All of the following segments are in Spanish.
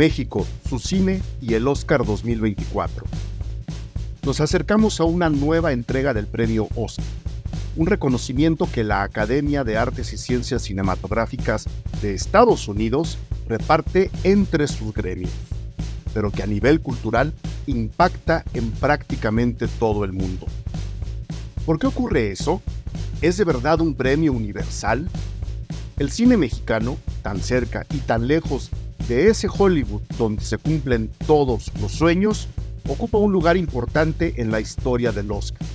México, su cine y el Oscar 2024. Nos acercamos a una nueva entrega del premio Oscar, un reconocimiento que la Academia de Artes y Ciencias Cinematográficas de Estados Unidos reparte entre sus gremios, pero que a nivel cultural impacta en prácticamente todo el mundo. ¿Por qué ocurre eso? ¿Es de verdad un premio universal? El cine mexicano, tan cerca y tan lejos de ese Hollywood donde se cumplen todos los sueños, ocupa un lugar importante en la historia del Oscar.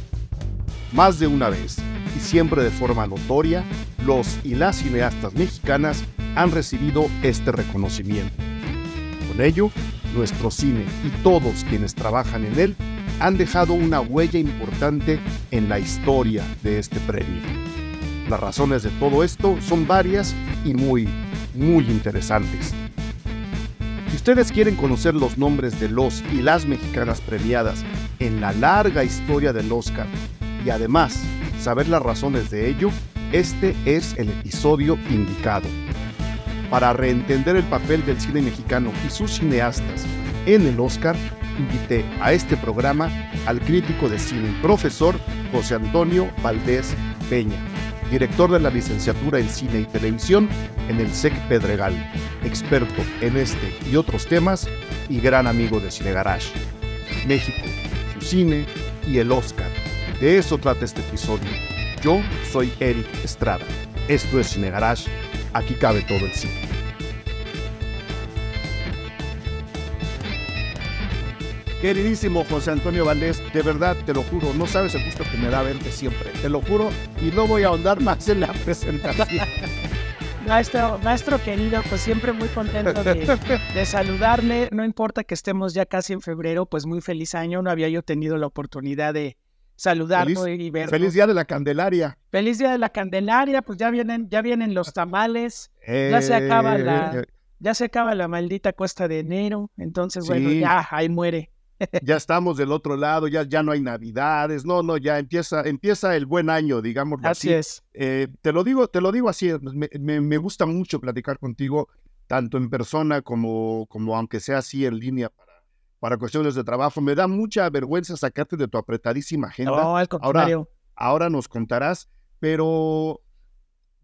Más de una vez, y siempre de forma notoria, los y las cineastas mexicanas han recibido este reconocimiento. Con ello, nuestro cine y todos quienes trabajan en él han dejado una huella importante en la historia de este premio. Las razones de todo esto son varias y muy, muy interesantes. Si ustedes quieren conocer los nombres de los y las mexicanas premiadas en la larga historia del Oscar y además saber las razones de ello, este es el episodio indicado. Para reentender el papel del cine mexicano y sus cineastas en el Oscar, invité a este programa al crítico de cine profesor José Antonio Valdés Peña, director de la licenciatura en cine y televisión en el SEC Pedregal, experto en este y otros temas y gran amigo de Cine Garage. México, su cine y el Oscar. De eso trata este episodio. Yo soy Eric Estrada. Esto es Cine Garage. Aquí cabe todo el cine. Queridísimo José Antonio Valdés, de verdad te lo juro, no sabes el gusto que me da verte siempre, te lo juro, y no voy a ahondar más en la presentación. Maestro, maestro querido, pues siempre muy contento de, saludarle. No importa que estemos ya casi en febrero, pues muy feliz año. No había yo tenido la oportunidad de saludarlo y verlo. Feliz día de la Candelaria. Feliz día de la Candelaria, pues ya vienen, ya vienen los tamales. ya se acaba la, eh, ya se acaba la maldita cuesta de enero. Entonces, bueno, ya ahí muere ya estamos del otro lado, ya, ya no hay navidades, no, no, ya empieza, empieza el buen año, digamos así. Así es. Eh, te lo digo, te lo digo así, me, me, gusta mucho platicar contigo, tanto en persona como, como aunque sea así en línea para, para cuestiones de trabajo. Me da mucha vergüenza sacarte de tu apretadísima agenda. No, al contrario. Ahora, nos contarás, pero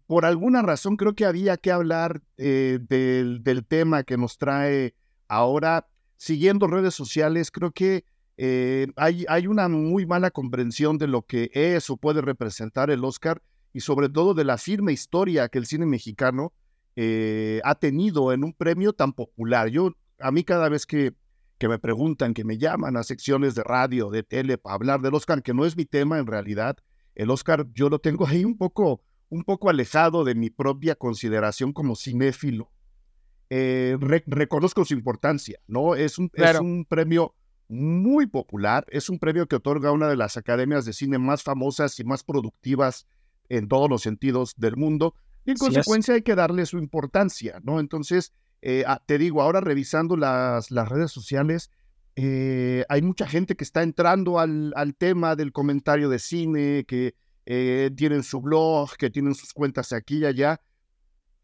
por alguna razón creo que había que hablar eh, del, del tema que nos trae ahora siguiendo redes sociales, creo que eh, hay, hay una muy mala comprensión de lo que es o puede representar el Oscar y sobre todo de la firme historia que el cine mexicano eh, ha tenido en un premio tan popular. Yo, a mí cada vez que, que me preguntan, que me llaman a secciones de radio, de tele, para hablar del Oscar, que no es mi tema en realidad, el Oscar yo lo tengo ahí un poco, un poco alejado de mi propia consideración como cinéfilo eh, reconozco su importancia, ¿no? Es un, es un premio muy popular, es un premio que otorga una de las academias de cine más famosas y más productivas en todos los sentidos del mundo, y en consecuencia hay que darle su importancia, ¿no? Entonces, eh, ah, te digo, ahora revisando las, las redes sociales, eh, hay mucha gente que está entrando al, al tema del comentario de cine, que tienen su blog, que tienen sus cuentas aquí y allá,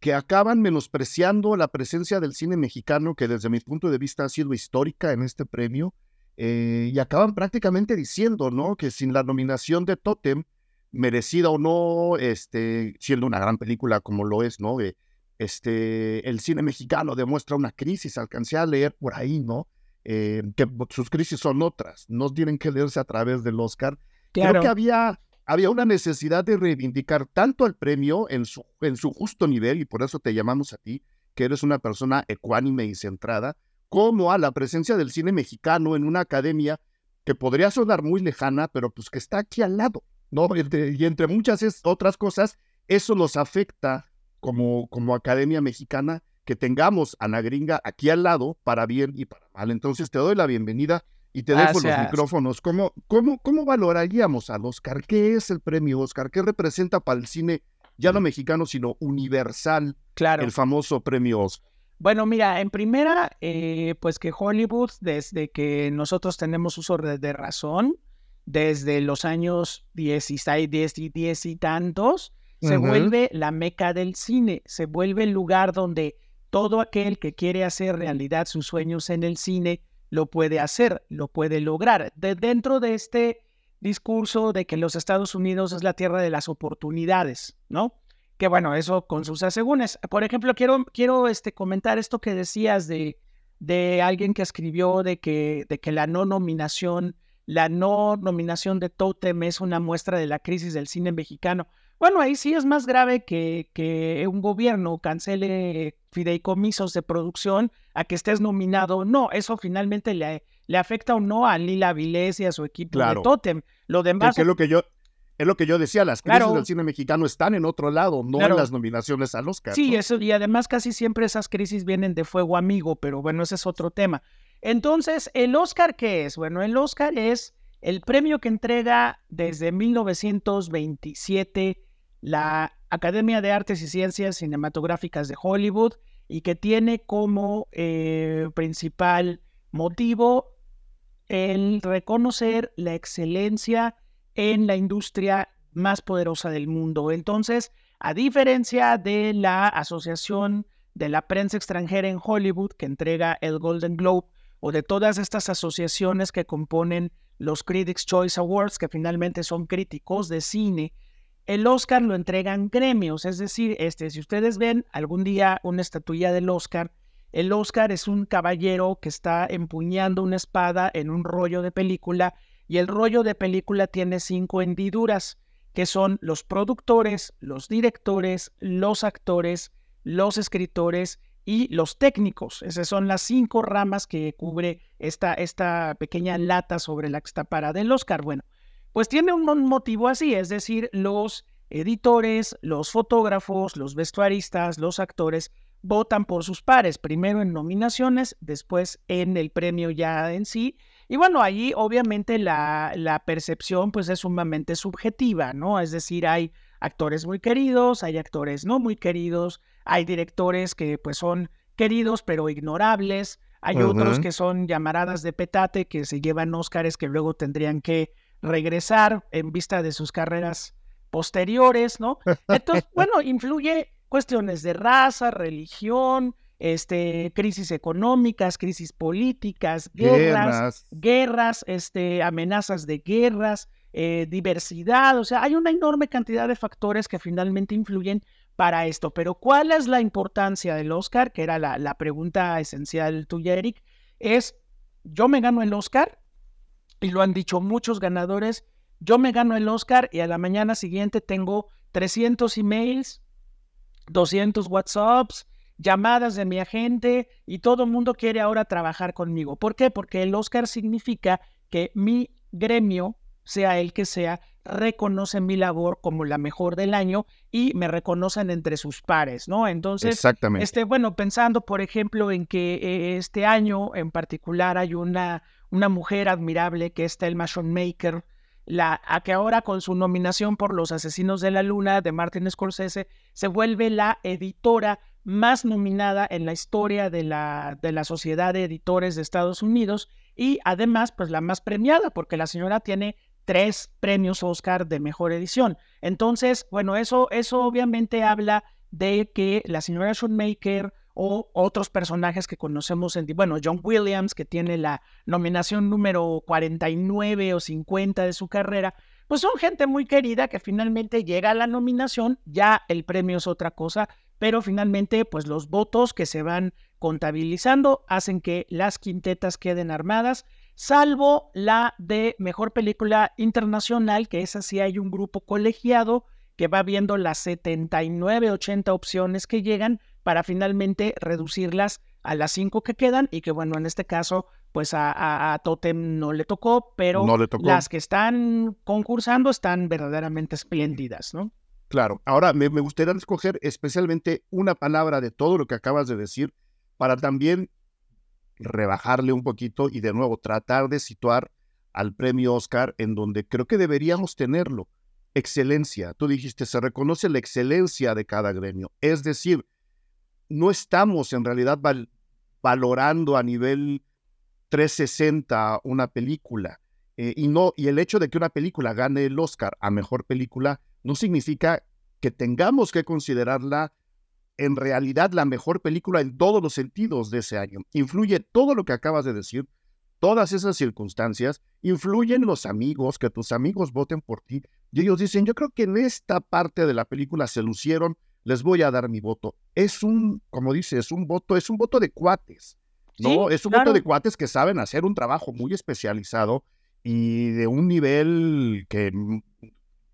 que acaban menospreciando la presencia del cine mexicano, que desde mi punto de vista ha sido histórica en este premio, eh, y acaban prácticamente diciendo, ¿no? Que sin la nominación de Totem, merecida o no, este, siendo una gran película como lo es, ¿no? este, el cine mexicano demuestra una crisis, alcancé a leer por ahí, ¿no? Eh, que sus crisis son otras, no tienen que leerse a través del Oscar. Creo que había había una necesidad de reivindicar tanto al premio en su, justo nivel, y por eso te llamamos a ti, que eres una persona ecuánime y centrada, como a la presencia del cine mexicano en una academia que podría sonar muy lejana, pero pues que está aquí al lado, ¿no? Y entre, muchas otras cosas, eso nos afecta como, como academia mexicana que tengamos a la gringa aquí al lado para bien y para mal. Entonces te doy la bienvenida y te dejo los micrófonos. ¿Cómo, cómo, ¿Cómo valoraríamos al Oscar? ¿Qué es el premio Oscar? ¿Qué representa para el cine, ya no mexicano, sino universal, claro. el famoso premio Oscar? Bueno, mira, en primera, eh, pues que Hollywood, desde que nosotros tenemos uso de, razón, desde los años 16, 10 y 10 y tantos, se vuelve la meca del cine, se vuelve el lugar donde todo aquel que quiere hacer realidad sus sueños en el cine lo puede hacer, lo puede lograr. De dentro de este discurso de que los Estados Unidos es la tierra de las oportunidades, ¿no? Que bueno, eso con sus asegúnes. Por ejemplo, quiero, quiero este, comentar esto que decías de, de alguien que escribió de que, de que la no nominación, la no nominación de Totem es una muestra de la crisis del cine mexicano. Bueno, ahí sí es más grave que, que un gobierno cancele fideicomisos de producción a que estés nominado. No, eso finalmente le, le afecta o no a Lila Vilés y a su equipo de Totem. Lo demás. Es, lo que yo, es lo que yo decía, las crisis del cine mexicano están en otro lado, no en las nominaciones al Oscar. Sí, eso, y además casi siempre esas crisis vienen de fuego amigo, pero bueno, ese es otro tema. Entonces, ¿el Oscar qué es? Bueno, el Oscar es el premio que entrega desde 1927 la Academia de Artes y Ciencias Cinematográficas de Hollywood y que tiene como eh, principal motivo el reconocer la excelencia en la industria más poderosa del mundo. Entonces, a diferencia de la Asociación de la Prensa Extranjera en Hollywood, que entrega el Golden Globe, o de todas estas asociaciones que componen los Critics Choice Awards, que finalmente son críticos de cine, el Oscar lo entregan gremios, es decir, este, si ustedes ven algún día una estatuilla del Oscar, el Oscar es un caballero que está empuñando una espada en un rollo de película y el rollo de película tiene cinco hendiduras, que son los productores, los directores, los actores, los escritores y los técnicos. Esas son las cinco ramas que cubre esta, esta pequeña lata sobre la que está parada el Oscar. Bueno, pues tiene un motivo así, es decir, los editores, los fotógrafos, los vestuaristas, los actores votan por sus pares, primero en nominaciones, después en el premio ya en sí. Y bueno, ahí obviamente la, la percepción pues es sumamente subjetiva, ¿no? Es decir, hay actores muy queridos, hay actores no muy queridos, hay directores que pues son queridos pero ignorables, hay otros que son llamaradas de petate que se llevan Óscares que luego tendrían que regresar en vista de sus carreras posteriores, ¿no? Entonces, bueno, influye cuestiones de raza, religión, este, crisis económicas, crisis políticas, guerras, guerras, este, amenazas de guerras, eh, diversidad, o sea, hay una enorme cantidad de factores que finalmente influyen para esto. Pero ¿cuál es la importancia del Oscar? Que era la, la pregunta esencial tuya, Eric. Es, yo me gano el Oscar y lo han dicho muchos ganadores, yo me gano el Oscar y a la mañana siguiente tengo 300 emails, 200 WhatsApps, llamadas de mi agente y todo el mundo quiere ahora trabajar conmigo. ¿Por qué? Porque el Oscar significa que mi gremio, sea el que sea, reconoce mi labor como la mejor del año y me reconocen entre sus pares, ¿no? Entonces, Exactamente. Este, bueno, pensando, por ejemplo, en que eh, este año en particular hay una una mujer admirable que es Thelma Schoonmaker, la, a que ahora con su nominación por Los Asesinos de la Luna de Martin Scorsese se vuelve la editora más nominada en la historia de la, de la Sociedad de Editores de Estados Unidos y además pues la más premiada porque la señora tiene tres premios Oscar de mejor edición. Entonces, bueno, eso, eso obviamente habla de que la señora Schoonmaker o otros personajes que conocemos en, bueno, John Williams, que tiene la nominación número 49 o 50 de su carrera, pues son gente muy querida que finalmente llega a la nominación, ya el premio es otra cosa, pero finalmente pues los votos que se van contabilizando hacen que las quintetas queden armadas, salvo la de mejor película internacional, que es así hay un grupo colegiado que va viendo las 79, 80 opciones que llegan para finalmente reducirlas a las cinco que quedan y que bueno, en este caso pues a, Totem no le tocó, pero las que están concursando están verdaderamente espléndidas, ¿no? Claro, ahora me, me gustaría escoger especialmente una palabra de todo lo que acabas de decir para también rebajarle un poquito y de nuevo tratar de situar al premio Oscar en donde creo que deberíamos tenerlo. Excelencia. Tú dijiste, se reconoce la excelencia de cada gremio. Es decir, no estamos en realidad valorando a nivel 360 una película. Eh, y, no, y el hecho de que una película gane el Oscar a mejor película no significa que tengamos que considerarla en realidad la mejor película en todos los sentidos de ese año. Influye todo lo que acabas de decir, todas esas circunstancias, influyen los amigos, que tus amigos voten por ti. Y ellos dicen, yo creo que en esta parte de la película se lucieron, les voy a dar mi voto. Es un, como dices, es un voto, es un voto de cuates. ¿no? es un voto de cuates que saben hacer un trabajo muy especializado y de un nivel que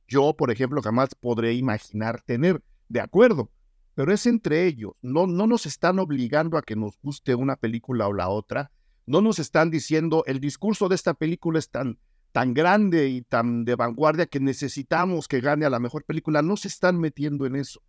yo, por ejemplo, jamás podré imaginar tener. De acuerdo, pero es entre ellos. No, no nos están obligando a que nos guste una película o la otra. No nos están diciendo, el discurso de esta película es tan, tan grande y tan de vanguardia que necesitamos que gane a la mejor película. No se están metiendo en eso.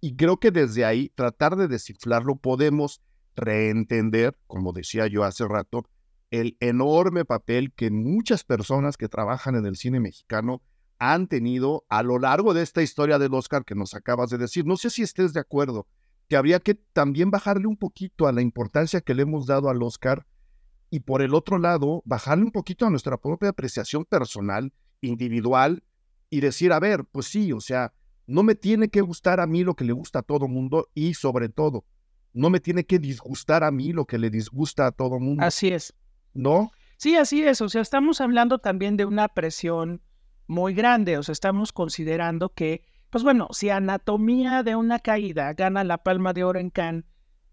Y creo que desde ahí, tratar de descifrarlo, podemos reentender, como decía yo hace rato, el enorme papel que muchas personas que trabajan en el cine mexicano han tenido a lo largo de esta historia del Oscar que nos acabas de decir. No sé si estés de acuerdo, que habría que también bajarle un poquito a la importancia que le hemos dado al Oscar y por el otro lado, bajarle un poquito a nuestra propia apreciación personal, individual, y decir, a ver, pues sí, o sea, no me tiene que gustar a mí lo que le gusta a todo mundo y sobre todo, no me tiene que disgustar a mí lo que le disgusta a todo mundo. Así es. ¿No? Sí, así es. O sea, estamos hablando también de una presión muy grande. O sea, estamos considerando que, pues bueno, si Anatomía de una caída gana la palma de oro en Cannes,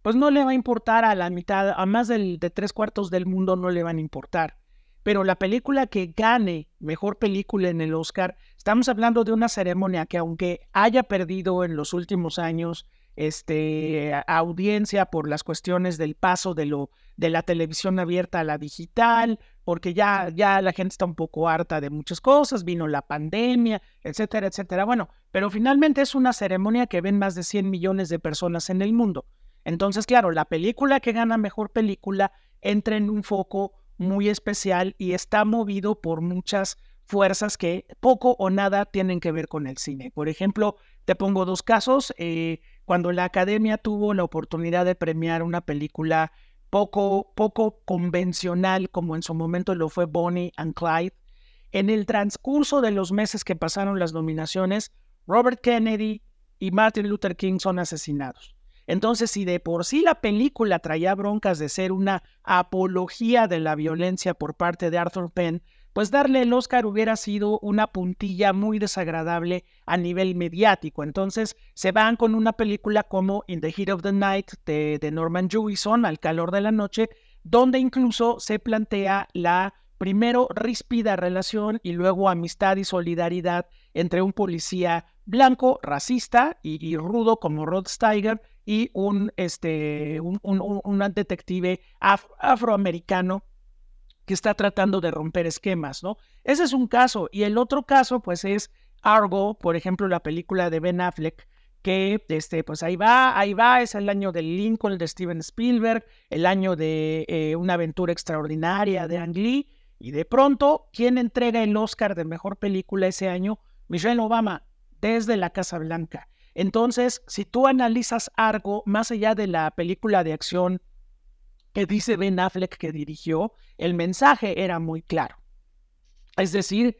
pues no le va a importar a la mitad, a más del, de tres cuartos del mundo no le van a importar. Pero la película que gane mejor película en el Oscar, estamos hablando de una ceremonia que aunque haya perdido en los últimos años este, audiencia por las cuestiones del paso de, lo, de la televisión abierta a la digital, porque ya, ya la gente está un poco harta de muchas cosas, vino la pandemia, etcétera, etcétera. Bueno, pero finalmente es una ceremonia que ven más de 100 millones de personas en el mundo. Entonces, claro, la película que gana mejor película entra en un foco muy especial y está movido por muchas fuerzas que poco o nada tienen que ver con el cine. Por ejemplo, te pongo dos casos. Eh, cuando la academia tuvo la oportunidad de premiar una película poco, poco convencional, como en su momento lo fue Bonnie and Clyde, en el transcurso de los meses que pasaron las nominaciones, Robert Kennedy y Martin Luther King son asesinados. Entonces, si de por sí la película traía broncas de ser una apología de la violencia por parte de Arthur Penn, pues darle el Oscar hubiera sido una puntilla muy desagradable a nivel mediático. Entonces se van con una película como In the Heat of the Night de, Norman Jewison, Al calor de la noche, donde incluso se plantea la primero ríspida relación y luego amistad y solidaridad entre un policía blanco, racista y, rudo como Rod Steiger y un, este, un, detective afroamericano que está tratando de romper esquemas, ¿no? Ese es un caso. Y el otro caso, pues, es Argo, por ejemplo, la película de Ben Affleck, que, este, pues ahí va, ahí va, es el año del Lincoln de Steven Spielberg, el año de eh, Una aventura extraordinaria de Ang Lee, y de pronto, ¿quién entrega el Oscar de Mejor Película ese año? Michelle Obama, desde la Casa Blanca. Entonces, si tú analizas Argo, más allá de la película de acción que dice Ben Affleck que dirigió, el mensaje era muy claro. Es decir,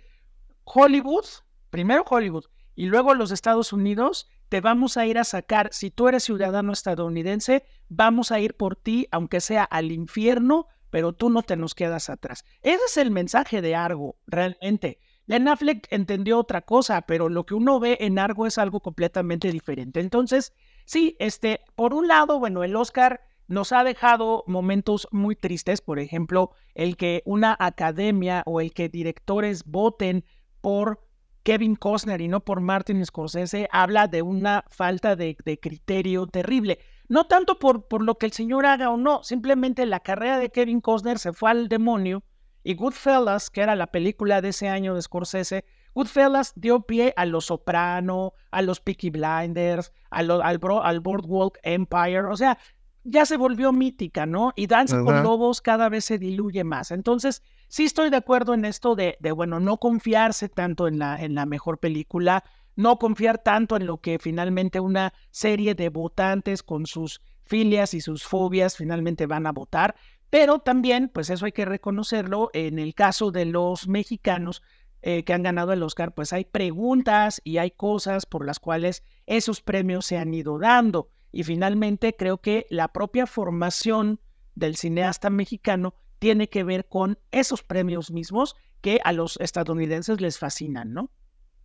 Hollywood, primero Hollywood y luego los Estados Unidos, te vamos a ir a sacar, si tú eres ciudadano estadounidense, vamos a ir por ti, aunque sea al infierno, pero tú no te nos quedas atrás. Ese es el mensaje de Argo, realmente. Ben Affleck entendió otra cosa, pero lo que uno ve en Argo es algo completamente diferente. Entonces, sí, este, por un lado, bueno, el Oscar nos ha dejado momentos muy tristes, por ejemplo, el que una academia o el que directores voten por Kevin Costner y no por Martin Scorsese habla de una falta de, criterio terrible. No tanto por, por lo que el señor haga o no, simplemente la carrera de Kevin Costner se fue al demonio y Goodfellas, que era la película de ese año de Scorsese, Goodfellas dio pie a Los Soprano, a los Peaky Blinders, al, al Boardwalk Empire. O sea, ya se volvió mítica, ¿no? Y Danza con Lobos cada vez se diluye más. Entonces, sí estoy de acuerdo en esto de, de, bueno, no confiarse tanto en la, en la mejor película, no confiar tanto en lo que finalmente una serie de votantes con sus filias y sus fobias finalmente van a votar. Pero también, pues eso hay que reconocerlo, en el caso de los mexicanos eh, que han ganado el Oscar, pues hay preguntas y hay cosas por las cuales esos premios se han ido dando. Y finalmente creo que la propia formación del cineasta mexicano tiene que ver con esos premios mismos que a los estadounidenses les fascinan, ¿no?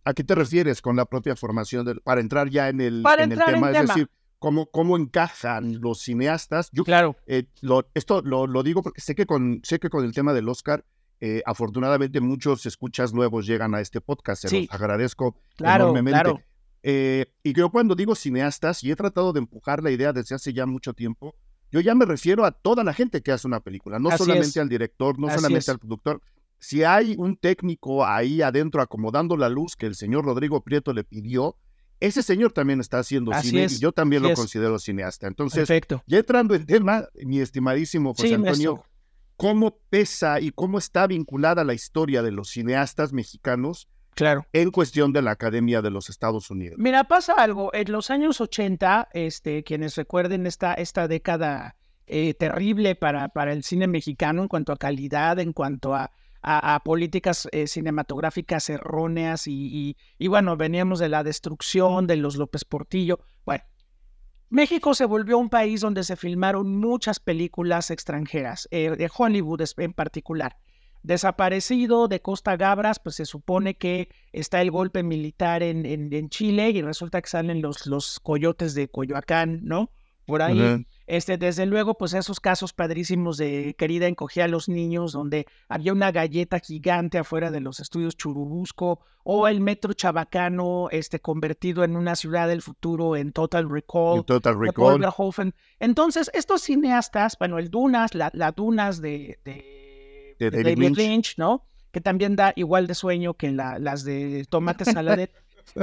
¿A qué te refieres con la propia formación para entrar ya en el, en el tema? es decir, ¿cómo, ¿cómo encajan los cineastas? Yo, claro. Eh, esto lo, lo, digo porque sé que con, sé que con el tema del Oscar, eh, afortunadamente muchos escuchas nuevos llegan a este podcast. Se los agradezco claro, enormemente. Claro. Eh, y yo cuando digo cineastas, y he tratado de empujar la idea desde hace ya mucho tiempo, yo ya me refiero a toda la gente que hace una película, no solamente al director, no solamente al productor, si hay un técnico ahí adentro acomodando la luz que el señor Rodrigo Prieto le pidió, ese señor también está haciendo cine y yo también lo considero cineasta. Entonces, ya entrando en tema, mi estimadísimo José Antonio, ¿cómo pesa y cómo está vinculada la historia de los cineastas mexicanos Claro. En cuestión de la Academia de los Estados Unidos. Mira, pasa algo. En los años 80, este, quienes recuerden esta, esta década eh, terrible para, para el cine mexicano en cuanto a calidad, en cuanto a, a, políticas eh, cinematográficas erróneas y, y, bueno, veníamos de la destrucción de los López Portillo. Bueno, México se volvió un país donde se filmaron muchas películas extranjeras, eh, de Hollywood en particular. Desaparecido de Costa Gabras, pues se supone que está el golpe militar en, en, Chile y resulta que salen los, los coyotes de Coyoacán, ¿no? Por ahí. Este, desde luego, pues esos casos padrísimos de querida encogía a los niños, donde había una galleta gigante afuera de los estudios Churubusco, o el metro chabacano, este, convertido en una ciudad del futuro en Total Recall. Total Recall. Entonces, estos cineastas, bueno, el Dunas, la, Dunas de, de, David, Lynch. ¿no? Que también da igual de sueño que las de Tomate Saladet.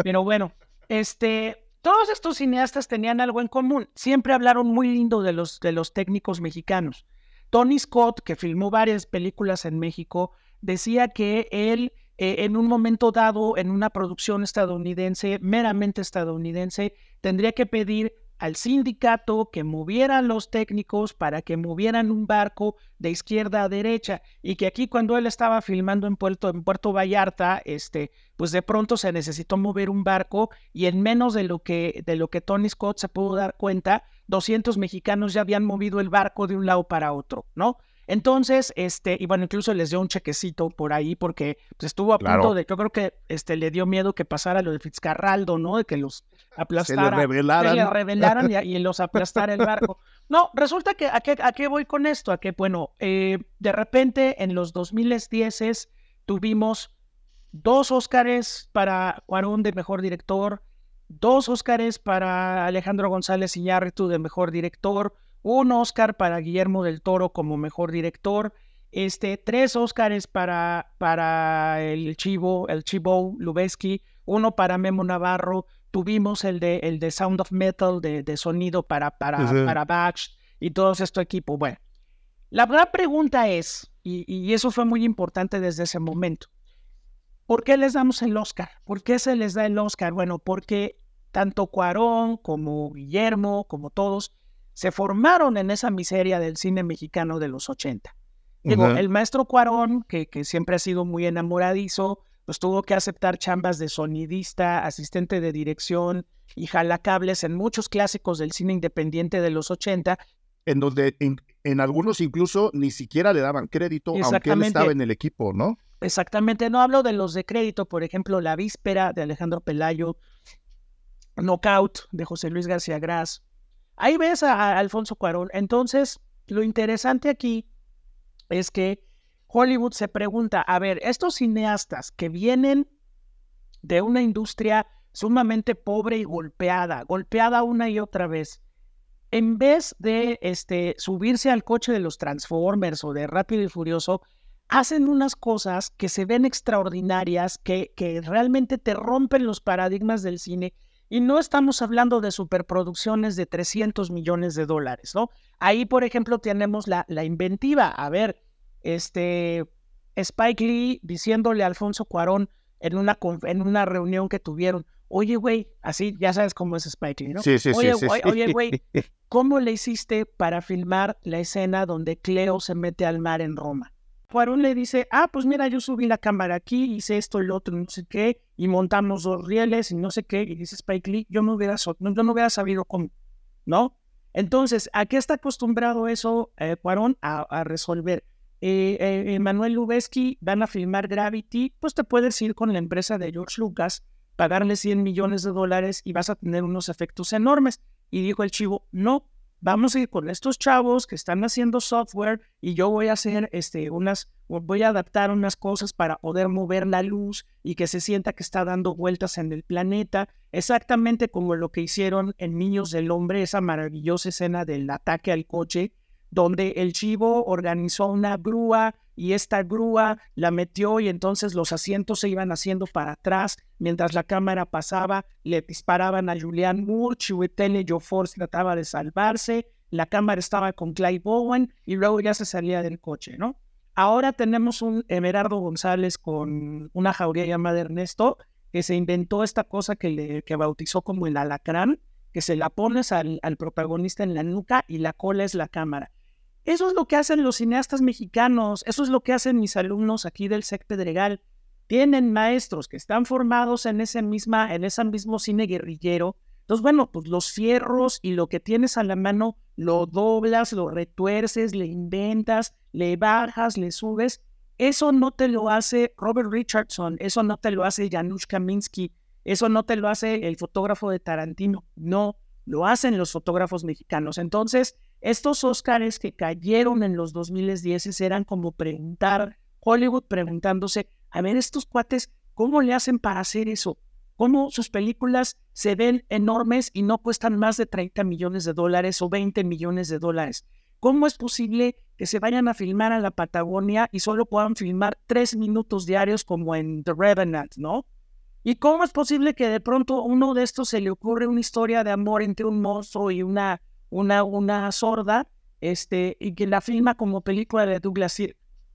Pero bueno, este, todos estos cineastas tenían algo en común. Siempre hablaron muy lindo de los, de los técnicos mexicanos. Tony Scott, que filmó varias películas en México, decía que él, eh, en un momento dado, en una producción estadounidense, meramente estadounidense, tendría que pedir al sindicato que movieran los técnicos para que movieran un barco de izquierda a derecha y que aquí cuando él estaba filmando en Puerto, en Puerto Vallarta, este, pues de pronto se necesitó mover un barco y en menos de lo que, de lo que Tony Scott se pudo dar cuenta, 200 mexicanos ya habían movido el barco de un lado para otro, ¿no? Entonces, este, y bueno, incluso les dio un chequecito por ahí porque pues, estuvo a punto de, yo creo que este, le dio miedo que pasara lo de Fitzcarraldo, ¿no? De que los aplastara. Se le revelaran. Se le revelaran y, los aplastara el barco. No, resulta que, ¿a qué, a qué voy con esto? A que, bueno, eh, de repente en los 2010 tuvimos dos Óscares para Cuarón de Mejor Director, dos Óscares para Alejandro González Iñárritu de Mejor Director, un Oscar para Guillermo del Toro como mejor director, este, tres Oscars para, para el Chivo, el Chivo Lubeski, uno para Memo Navarro, tuvimos el de, el de Sound of Metal, de, de sonido para, para, para Bach y todo esto equipo. Bueno, la gran pregunta es, y, y eso fue muy importante desde ese momento, ¿por qué les damos el Oscar? ¿Por qué se les da el Oscar? Bueno, porque tanto Cuarón como Guillermo, como todos, se formaron en esa miseria del cine mexicano de los 80. el maestro Cuarón, que, que, siempre ha sido muy enamoradizo, pues tuvo que aceptar chambas de sonidista, asistente de dirección y jalacables en muchos clásicos del cine independiente de los 80. En donde en, algunos incluso ni siquiera le daban crédito, aunque él estaba en el equipo, ¿no? Exactamente, no hablo de los de crédito, por ejemplo, La Víspera de Alejandro Pelayo, Knockout de José Luis García Gras, Ahí ves a, Alfonso Cuarón. Entonces, lo interesante aquí es que Hollywood se pregunta, a ver, estos cineastas que vienen de una industria sumamente pobre y golpeada, golpeada una y otra vez, en vez de este, subirse al coche de los Transformers o de Rápido y Furioso, hacen unas cosas que se ven extraordinarias, que, que realmente te rompen los paradigmas del cine y no estamos hablando de superproducciones de 300 millones de dólares, ¿no? Ahí, por ejemplo, tenemos la, la inventiva. A ver, este, Spike Lee diciéndole a Alfonso Cuarón en una, en una reunión que tuvieron, oye, güey, así, ya sabes cómo es Spike Lee, ¿no? Sí, sí, oye, sí, Oye, güey, ¿cómo le hiciste para filmar la escena donde Cleo se mete al mar en Roma? Cuarón le dice, ah, pues mira, yo subí la cámara aquí, hice esto, el otro, no sé qué, y montamos dos rieles y no sé qué, y dice Spike Lee, yo no hubiera, no, no hubiera sabido cómo. ¿no? Entonces, ¿a qué está acostumbrado eso, eh, Cuarón, a, resolver? Eh, eh, Manuel Lubezki van a filmar Gravity, pues te puedes ir con la empresa de George Lucas, pagarle 100 millones de dólares y vas a tener unos efectos enormes. Y dijo el chivo, no, vamos a ir con estos chavos que están haciendo software y yo voy a hacer este, unas, voy a adaptar unas cosas para poder mover la luz y que se sienta que está dando vueltas en el planeta, exactamente como lo que hicieron en Niños del Hombre, esa maravillosa escena del ataque al coche, donde el chivo organizó una grúa y esta grúa la metió y entonces los asientos se iban haciendo para atrás mientras la cámara pasaba, le disparaban a Julian Moore, Chiwetel Force trataba de salvarse, la cámara estaba con Clive Bowen y luego ya se salía del coche, ¿no? Ahora tenemos un Emerardo González con una jauría llamada Ernesto que se inventó esta cosa que, le, que bautizó como el alacrán, que se la pones al, al protagonista en la nuca y la cola es la cámara. Eso es lo que hacen los cineastas mexicanos, eso es lo que hacen mis alumnos aquí del SEC Pedregal. Tienen maestros que están formados en ese, misma, en ese mismo cine guerrillero. Entonces, bueno, pues los fierros y lo que tienes a la mano lo doblas, lo retuerces, le inventas, le bajas, le subes. Eso no te lo hace Robert Richardson, eso no te lo hace Janusz Kaminski, eso no te lo hace el fotógrafo de Tarantino. No, lo hacen los fotógrafos mexicanos. Entonces, estos Óscares que cayeron en los 2010 eran como preguntar, Hollywood preguntándose, a ver, estos cuates, ¿cómo le hacen para hacer eso? ¿Cómo sus películas se ven enormes y no cuestan más de 30 millones de dólares o 20 millones de dólares? ¿Cómo es posible que se vayan a filmar a la Patagonia y solo puedan filmar tres minutos diarios como en The Revenant, ¿no? ¿Y cómo es posible que de pronto uno de estos se le ocurre una historia de amor entre un monstruo y una una, una sorda, este, y que la filma como película de Douglas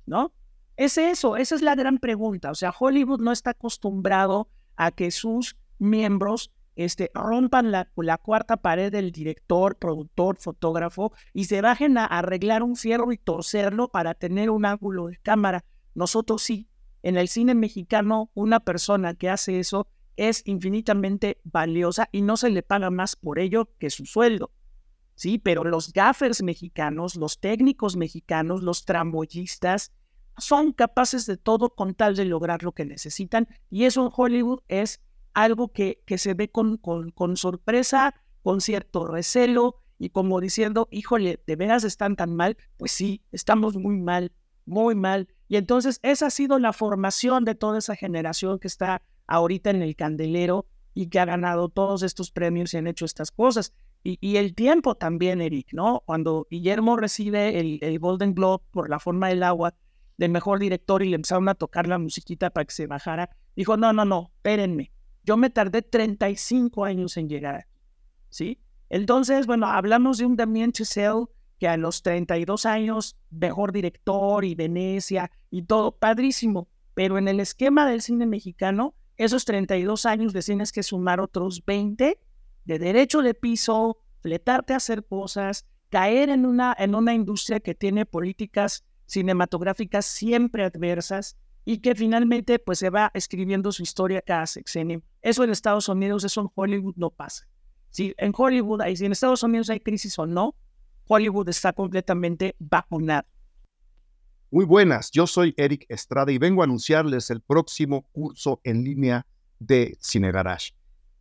¿no? Es eso, esa es la gran pregunta. O sea, Hollywood no está acostumbrado a que sus miembros este, rompan la, la, cuarta pared del director, productor, fotógrafo y se bajen a arreglar un fierro y torcerlo para tener un ángulo de cámara. Nosotros sí. En el cine mexicano, una persona que hace eso es infinitamente valiosa y no se le paga más por ello que su sueldo. ¿sí? Pero los gaffers mexicanos, los técnicos mexicanos, los tramboyistas, son capaces de todo con tal de lograr lo que necesitan. Y eso en Hollywood es algo que, que se ve con, con, con sorpresa, con cierto recelo y como diciendo, híjole, ¿de veras están tan mal? Pues sí, estamos muy mal, muy mal. Y entonces esa ha sido la formación de toda esa generación que está ahorita en el candelero y que ha ganado todos estos premios y han hecho estas cosas. Y, el tiempo también, Eric, ¿no? Cuando Guillermo recibe el, Golden Globe por La forma del agua del mejor director y le empezaron a tocar la musiquita para que se bajara, dijo, no, no, no, espérenme, yo me tardé 35 años en llegar ¿sí? Entonces, bueno, hablamos de un Damien Chazelle que a los 32 años, mejor director y Venecia y todo, padrísimo, pero en el esquema del cine mexicano, esos 32 años de tienes que sumar otros 20 de derecho de piso, fletarte a hacer cosas, caer en una, en una industria que tiene políticas cinematográficas siempre adversas y que finalmente pues se va escribiendo su historia cada sexenio. Eso en Estados Unidos, eso en Hollywood no pasa. Si en Hollywood, si en Estados Unidos hay crisis o no, Hollywood está completamente vacunado. Muy buenas, yo soy Eric Estrada y vengo a anunciarles el próximo curso en línea de Cine Garage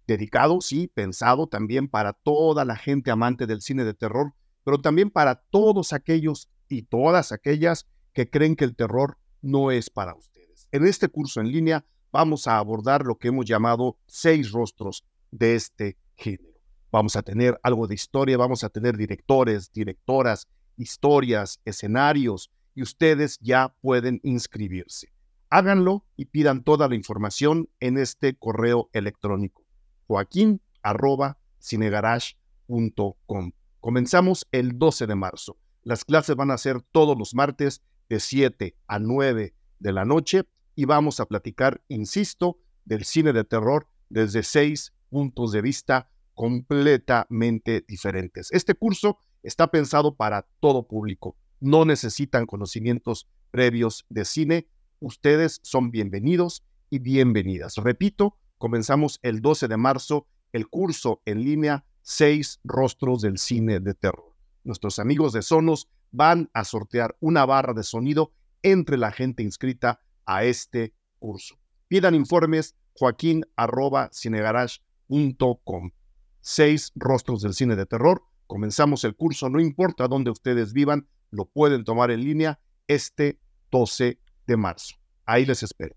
dedicado, sí, pensado también para toda la gente amante del cine de terror, pero también para todos aquellos y todas aquellas que creen que el terror no es para ustedes. En este curso en línea vamos a abordar lo que hemos llamado seis rostros de este género. Vamos a tener algo de historia, vamos a tener directores, directoras, historias, escenarios, y ustedes ya pueden inscribirse. Háganlo y pidan toda la información en este correo electrónico joaquín. Comenzamos el 12 de marzo. Las clases van a ser todos los martes de 7 a 9 de la noche y vamos a platicar, insisto, del cine de terror desde seis puntos de vista completamente diferentes. Este curso está pensado para todo público. No necesitan conocimientos previos de cine. Ustedes son bienvenidos y bienvenidas. Repito, Comenzamos el 12 de marzo el curso en línea seis rostros del cine de terror. Nuestros amigos de Sonos van a sortear una barra de sonido entre la gente inscrita a este curso. Pidan informes joaquín Seis rostros del cine de terror. Comenzamos el curso, no importa dónde ustedes vivan, lo pueden tomar en línea este 12 de marzo. Ahí les espero.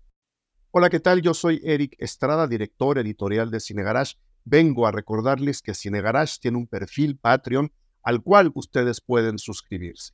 Hola, ¿qué tal? Yo soy Eric Estrada, director editorial de Cine Garage. Vengo a recordarles que Cine Garage tiene un perfil Patreon al cual ustedes pueden suscribirse.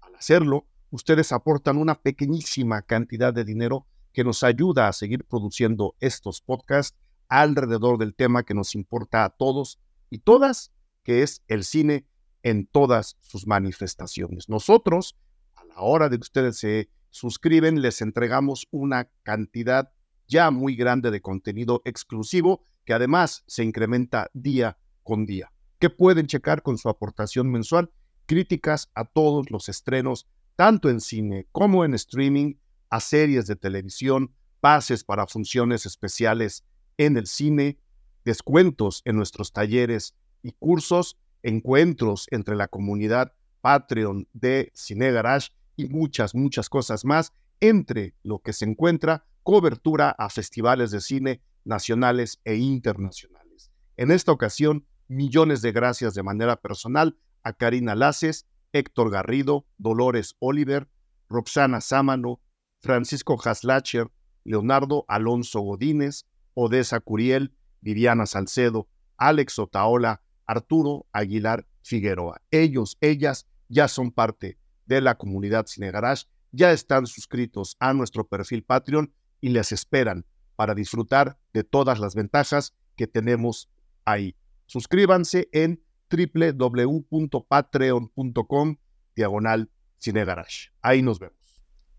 Al hacerlo, ustedes aportan una pequeñísima cantidad de dinero que nos ayuda a seguir produciendo estos podcasts alrededor del tema que nos importa a todos y todas, que es el cine en todas sus manifestaciones. Nosotros, a la hora de que ustedes se suscriben, les entregamos una cantidad ya muy grande de contenido exclusivo que además se incrementa día con día, que pueden checar con su aportación mensual, críticas a todos los estrenos, tanto en cine como en streaming, a series de televisión, pases para funciones especiales en el cine, descuentos en nuestros talleres y cursos, encuentros entre la comunidad Patreon de Cine Garage y muchas, muchas cosas más, entre lo que se encuentra cobertura a festivales de cine nacionales e internacionales. En esta ocasión, millones de gracias de manera personal a Karina Laces, Héctor Garrido, Dolores Oliver, Roxana Sámano, Francisco Haslacher, Leonardo Alonso Godínez, Odessa Curiel, Viviana Salcedo, Alex Otaola, Arturo Aguilar Figueroa. Ellos, ellas ya son parte de la comunidad Cine Garage, ya están suscritos a nuestro perfil Patreon y les esperan para disfrutar de todas las ventajas que tenemos ahí. Suscríbanse en www.patreon.com diagonal Cine Garage. Ahí nos vemos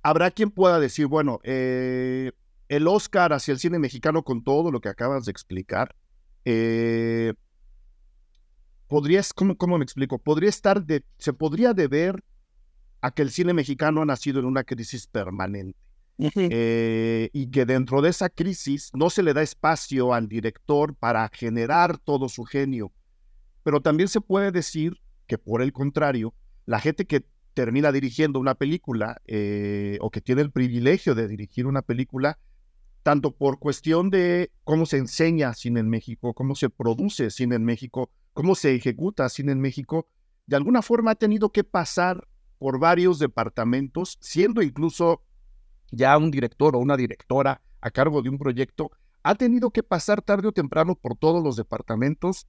habrá quien pueda decir, bueno, eh, el Oscar hacia el cine mexicano con todo lo que acabas de explicar, eh, podrías, ¿cómo, ¿cómo, me explico? Podría estar de, se podría deber a que el cine mexicano ha nacido en una crisis permanente. Eh, y que dentro de esa crisis no se le da espacio al director para generar todo su genio. Pero también se puede decir que por el contrario, la gente que termina dirigiendo una película eh, o que tiene el privilegio de dirigir una película, tanto por cuestión de cómo se enseña cine en México, cómo se produce cine en México, cómo se ejecuta cine en México, de alguna forma ha tenido que pasar por varios departamentos, siendo incluso ya un director o una directora a cargo de un proyecto, ha tenido que pasar tarde o temprano por todos los departamentos,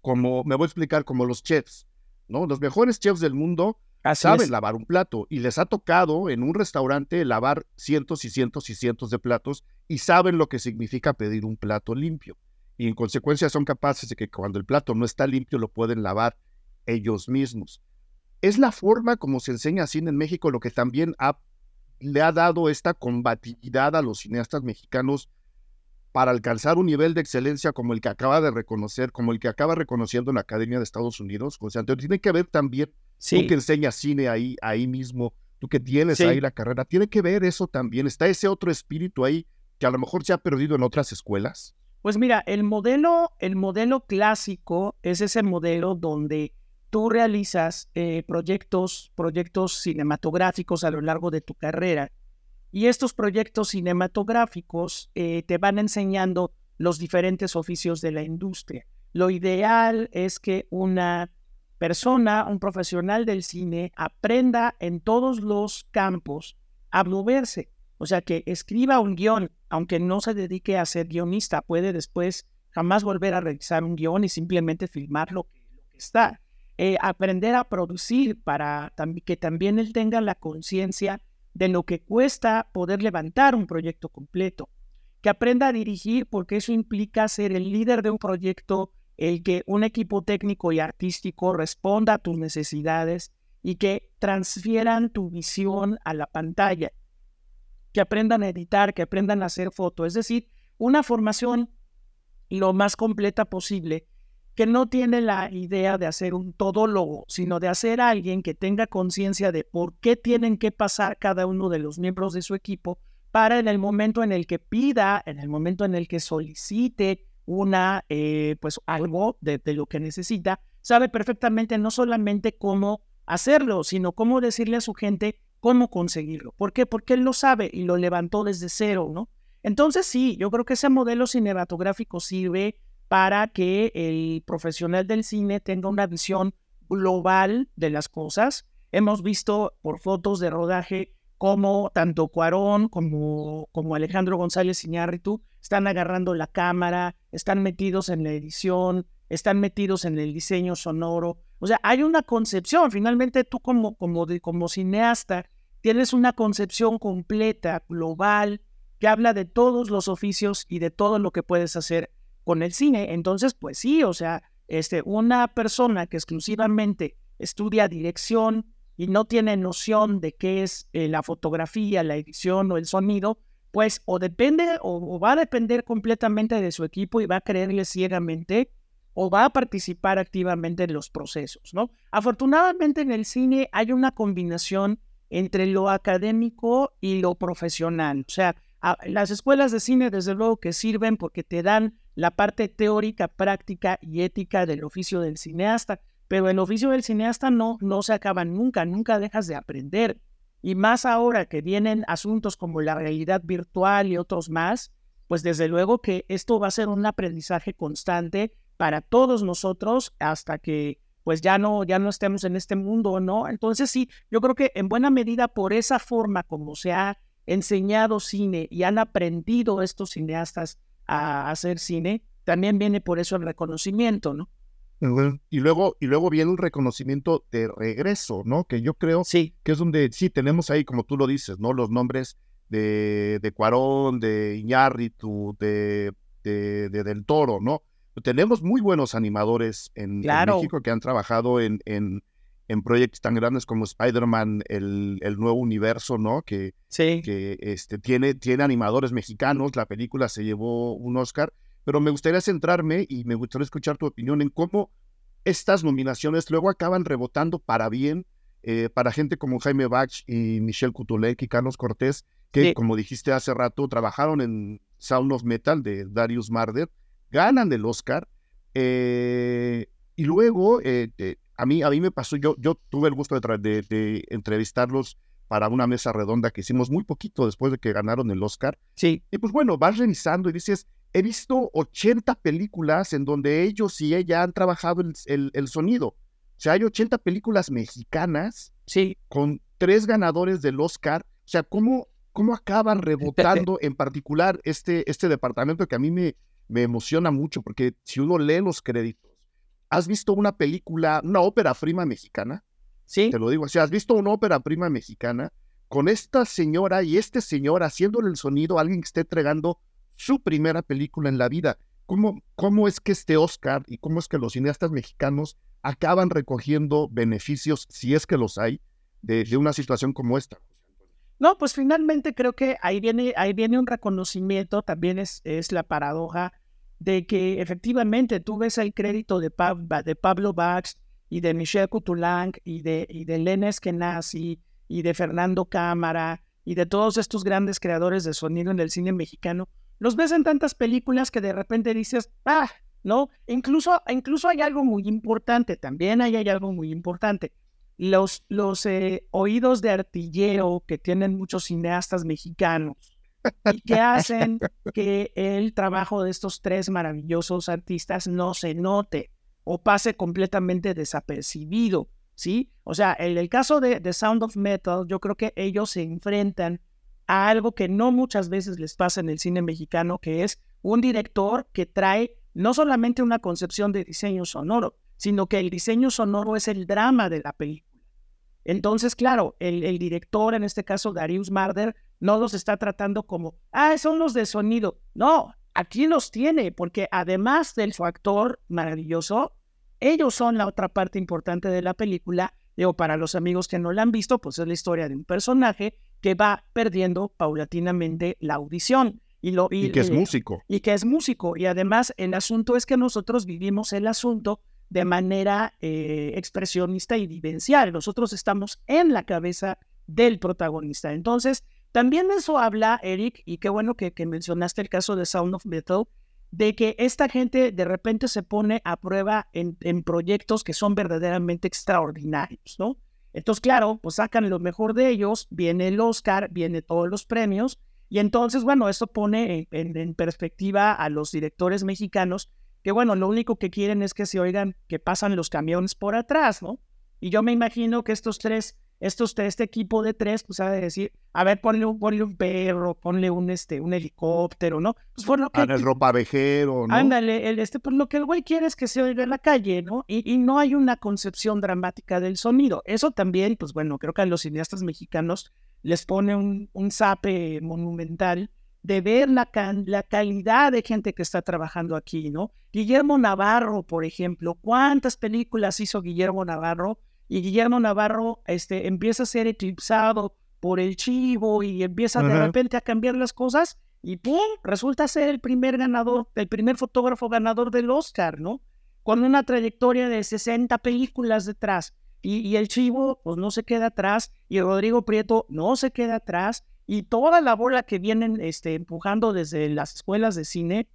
como me voy a explicar, como los chefs, ¿no? Los mejores chefs del mundo saben lavar un plato y les ha tocado en un restaurante lavar cientos y cientos y cientos de platos y saben lo que significa pedir un plato limpio. Y en consecuencia son capaces de que cuando el plato no está limpio lo pueden lavar ellos mismos. Es la forma como se enseña cine en México lo que también le ha dado esta combatividad a los cineastas mexicanos para alcanzar un nivel de excelencia como el que acaba de reconocer, como el que acaba reconociendo en la Academia de Estados Unidos. O sea, tiene que ver también Tú que enseñas cine ahí, ahí mismo, tú que tienes ahí la carrera, tiene que ver eso también. Está ese otro espíritu ahí que a lo mejor se ha perdido en otras escuelas. Pues mira, el modelo, el modelo clásico es ese modelo donde tú realizas eh, proyectos, proyectos cinematográficos a lo largo de tu carrera y estos proyectos cinematográficos eh, te van enseñando los diferentes oficios de la industria. Lo ideal es que una persona, un profesional del cine, aprenda en todos los campos a moverse. O sea, que escriba un guion, aunque no se dedique a ser guionista, puede después jamás volver a realizar un guion y simplemente filmar lo que, está. Eh, aprender a producir para que también él tenga la conciencia de lo que cuesta poder levantar un proyecto completo. Que aprenda a dirigir porque eso implica ser el líder de un proyecto el que un equipo técnico y artístico responda a tus necesidades y que transfieran tu visión a la pantalla, que aprendan a editar, que aprendan a hacer fotos, es decir, una formación lo más completa posible, que no tiene la idea de hacer un todólogo, sino de hacer a alguien que tenga conciencia de por qué tienen que pasar cada uno de los miembros de su equipo para en el momento en el que pida, en el momento en el que solicite una, eh, pues algo de, de, lo que necesita, sabe perfectamente no solamente cómo hacerlo, sino cómo decirle a su gente cómo conseguirlo. ¿Por qué? Porque él lo sabe y lo levantó desde cero, ¿no? Entonces sí, yo creo que ese modelo cinematográfico sirve para que el profesional del cine tenga una visión global de las cosas. Hemos visto por fotos de rodaje cómo tanto Cuarón como, como Alejandro González Iñárritu están agarrando la cámara, están metidos en la edición, están metidos en el diseño sonoro. O sea, hay una concepción. Finalmente tú como, como, como cineasta tienes una concepción completa, global, que habla de todos los oficios y de todo lo que puedes hacer con el cine. Entonces, pues sí, o sea, este, una persona que exclusivamente estudia dirección y no tiene noción de qué es eh, la fotografía, la edición o el sonido, pues o depende o, va a depender completamente de su equipo y va a creerle ciegamente o va a participar activamente en los procesos, ¿no? Afortunadamente en el cine hay una combinación entre lo académico y lo profesional. O sea, las escuelas de cine desde luego que sirven porque te dan la parte teórica, práctica y ética del oficio del cineasta, pero el oficio del cineasta no, no se acaba nunca, nunca dejas de aprender. Y más ahora que vienen asuntos como la realidad virtual y otros más, pues desde luego que esto va a ser un aprendizaje constante para todos nosotros hasta que pues ya no, ya no estemos en este mundo, ¿no? Entonces sí, yo creo que en buena medida por esa forma como se ha enseñado cine y han aprendido estos cineastas a hacer cine, también viene por eso el reconocimiento, ¿no? Y luego, y luego viene un reconocimiento de regreso, ¿no? Que yo creo sí. que es donde sí tenemos ahí, como tú lo dices, ¿no? Los nombres de, de Cuarón, de Iñárritu, de, de, Del Toro, ¿no? Tenemos muy buenos animadores en, México que han trabajado en, en, en proyectos tan grandes como Spider-Man, el, el, nuevo universo, ¿no? Que, sí. que este, tiene, tiene animadores mexicanos, la película se llevó un Oscar, pero me gustaría centrarme y me gustaría escuchar tu opinión en cómo estas nominaciones luego acaban rebotando para bien eh, para gente como Jaime Bach y Michelle Kutulek y Carlos Cortés, que como dijiste hace rato, trabajaron en Sound of Metal de Darius Marder, ganan el Oscar, eh, y luego eh, a, mí, a mí me pasó, yo, yo tuve el gusto de, de, entrevistarlos para una mesa redonda que hicimos muy poquito después de que ganaron el Oscar. Sí. Y pues bueno, vas revisando y dices, he visto 80 películas en donde ellos y ella han trabajado el, el, sonido. O sea, hay 80 películas mexicanas sí. con tres ganadores del Oscar. O sea, ¿cómo, cómo acaban rebotando en particular este, este departamento que a mí me, me emociona mucho? Porque si uno lee los créditos, ¿has visto una película, una ópera prima mexicana? Sí. Te lo digo, o sea, ¿has visto una ópera prima mexicana con esta señora y este señor haciéndole el sonido a alguien que esté entregando su primera película en la vida. ¿Cómo, ¿Cómo es que este Oscar y cómo es que los cineastas mexicanos acaban recogiendo beneficios, si es que los hay, de, una situación como esta? No, pues finalmente creo que ahí viene, ahí viene un reconocimiento, también es, es la paradoja de que efectivamente tú ves el crédito de, de Pablo Bax y de Michel Coutulang y de, y de Len Eskenazi y de Fernando Cámara y de todos estos grandes creadores de sonido en el cine mexicano, los ves en tantas películas que de repente dices, ah, ¿no? Incluso, incluso hay algo muy importante, también hay, hay algo muy importante. Los, los eh, oídos de artillero que tienen muchos cineastas mexicanos y que hacen que el trabajo de estos tres maravillosos artistas no se note o pase completamente desapercibido, ¿sí? O sea, en el caso de The Sound of Metal, yo creo que ellos se enfrentan a algo que no muchas veces les pasa en el cine mexicano, que es un director que trae no solamente una concepción de diseño sonoro, sino que el diseño sonoro es el drama de la película. Entonces, claro, el, director, en este caso Darius Marder, no los está tratando como, ah, son los de sonido. No, aquí los tiene, porque además del factor maravilloso, ellos son la otra parte importante de la película. Digo, para los amigos que no la han visto, pues es la historia de un personaje que va perdiendo paulatinamente la audición. Y, lo, y, que es músico. Y que es músico. Y además el asunto es que nosotros vivimos el asunto de manera eh, expresionista y vivencial. Nosotros estamos en la cabeza del protagonista. Entonces, también eso habla, Eric, y qué bueno que, que mencionaste el caso de Sound of Metal, de que esta gente de repente se pone a prueba en, en proyectos que son verdaderamente extraordinarios, ¿no? Entonces, claro, pues sacan lo mejor de ellos, viene el Oscar, viene todos los premios, y entonces, bueno, esto pone en, perspectiva a los directores mexicanos que, bueno, lo único que quieren es que se oigan que pasan los camiones por atrás, ¿no? Y yo me imagino que estos tres estos, este equipo de tres, pues sabe decir, a ver, ponle un, ponle un perro, ponle un, este, un helicóptero, ¿no? Pues por lo que... el ropavejero, ¿no? Ándale, el, este, pues lo que el güey quiere es que se oiga en la calle, ¿no? Y, y, no hay una concepción dramática del sonido. Eso también, pues bueno, creo que a los cineastas mexicanos les pone un, un zape monumental de ver la, la calidad de gente que está trabajando aquí, ¿no? Guillermo Navarro, por ejemplo, ¿cuántas películas hizo Guillermo Navarro? Y Guillermo Navarro este, empieza a ser eclipsado por el chivo y empieza de repente a cambiar las cosas y ¡pum! resulta ser el primer ganador, el primer fotógrafo ganador del Oscar, ¿no? Con una trayectoria de 60 películas detrás. Y, el chivo pues no se queda atrás y Rodrigo Prieto no se queda atrás y toda la bola que vienen este, empujando desde las escuelas de cine,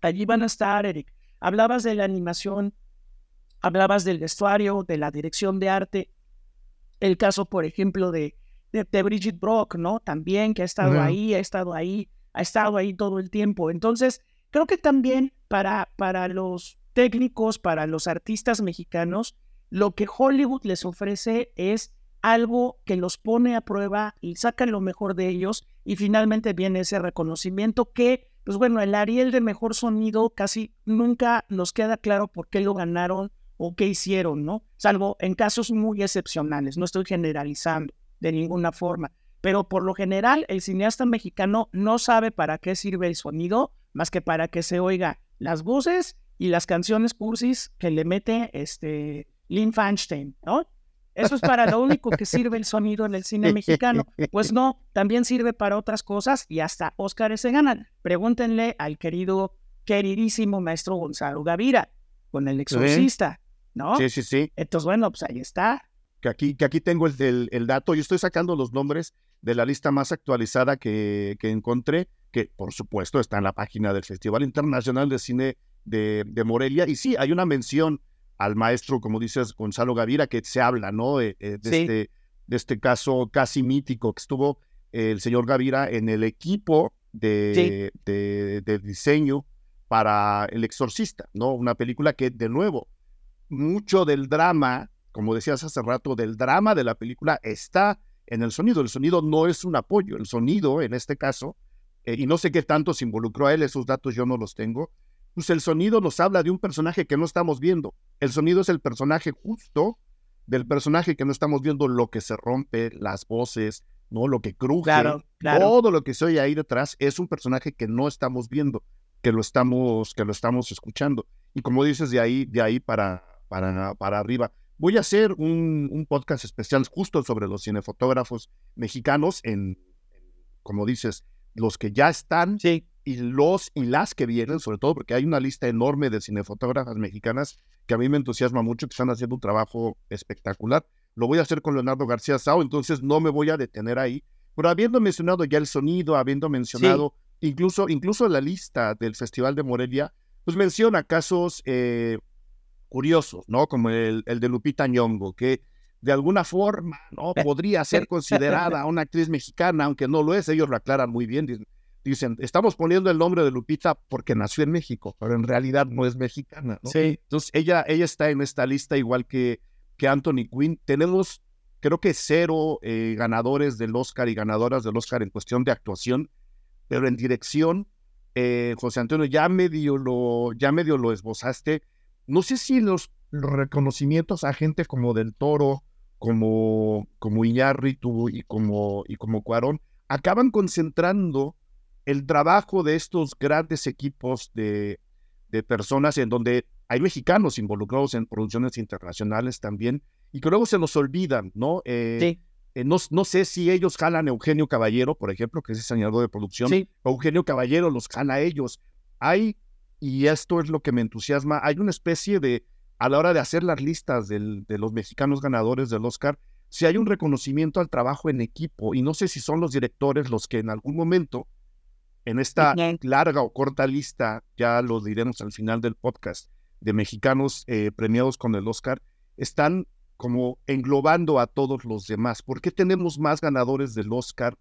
allí van a estar, Eric. Hablabas de la animación, Hablabas del vestuario, de la dirección de arte. El caso, por ejemplo, de, de, Bridget Brock, ¿no? También que ha estado ahí, ha estado ahí, ha estado ahí todo el tiempo. Entonces, creo que también para, para los técnicos, para los artistas mexicanos, lo que Hollywood les ofrece es algo que los pone a prueba y saca lo mejor de ellos y finalmente viene ese reconocimiento que, pues bueno, el Ariel de mejor sonido casi nunca nos queda claro por qué lo ganaron o qué hicieron, ¿no? Salvo en casos muy excepcionales, no estoy generalizando de ninguna forma, pero por lo general el cineasta mexicano no sabe para qué sirve el sonido más que para que se oiga las voces y las canciones cursis que le mete este Lynn Feinstein, ¿no? Eso es para lo único que sirve el sonido en el cine mexicano. Pues no, también sirve para otras cosas y hasta Óscar se ganan. Pregúntenle al querido, queridísimo maestro Gonzalo Gavira con El Exorcista. ¿No? Sí, sí, sí. Entonces, bueno, pues ahí está. Que aquí, que aquí tengo el, el, dato. Yo estoy sacando los nombres de la lista más actualizada que, que, encontré, que por supuesto está en la página del Festival Internacional de Cine de, de, Morelia. Y sí, hay una mención al maestro, como dices, Gonzalo Gavira, que se habla, ¿no? Eh, eh, de, este, de este caso casi mítico que estuvo el señor Gavira en el equipo de, de, de, diseño para El Exorcista, ¿no? Una película que, de nuevo, mucho del drama, como decías hace rato, del drama de la película está en el sonido. El sonido no es un apoyo, el sonido en este caso, eh, y no sé qué tanto se involucró a él, esos datos yo no los tengo, pues el sonido nos habla de un personaje que no estamos viendo. El sonido es el personaje justo del personaje que no estamos viendo, lo que se rompe, las voces, ¿no? Lo que cruje, todo lo que se oye ahí detrás es un personaje que no estamos viendo, que lo estamos, que lo estamos escuchando. Y como dices, de ahí, de ahí para, para, para arriba. Voy a hacer un, podcast especial justo sobre los cinefotógrafos mexicanos, en, como dices, los que ya están sí. y los y las que vienen, sobre todo porque hay una lista enorme de cinefotógrafas mexicanas que a mí me entusiasma mucho, que están haciendo un trabajo espectacular. Lo voy a hacer con Leonardo García Sao, entonces no me voy a detener ahí. Pero habiendo mencionado ya el sonido, habiendo mencionado incluso, incluso la lista del Festival de Morelia, pues menciona casos eh, curiosos, ¿no? Como el, el de Lupita Nyong'o, que de alguna forma, ¿no? Podría ser considerada una actriz mexicana, aunque no lo es, ellos lo aclaran muy bien. Dicen, estamos poniendo el nombre de Lupita porque nació en México, pero en realidad no es mexicana, ¿no? Sí. Entonces, ella, ella está en esta lista igual que, que Anthony Quinn. Tenemos, creo que cero eh, ganadores del Oscar y ganadoras del Oscar en cuestión de actuación, pero en dirección, eh, José Antonio, ya medio lo, ya medio lo esbozaste no sé si los, reconocimientos a gente como Del Toro, como, como Iñárritu y como, y como Cuarón, acaban concentrando el trabajo de estos grandes equipos de, de personas en donde hay mexicanos involucrados en producciones internacionales también y que luego se nos olvidan, ¿no? Eh, sí. Eh, no, no, sé si ellos jalan a Eugenio Caballero, por ejemplo, que es diseñador de producción. Sí. Eugenio Caballero los jala a ellos. Hay y esto es lo que me entusiasma, hay una especie de, a la hora de hacer las listas de los mexicanos ganadores del Oscar, si hay un reconocimiento al trabajo en equipo, y no sé si son los directores los que en algún momento en esta larga o corta lista, ya lo diremos al final del podcast, de mexicanos eh, premiados con el Oscar, están como englobando a todos los demás. ¿Por qué tenemos más ganadores del Oscar?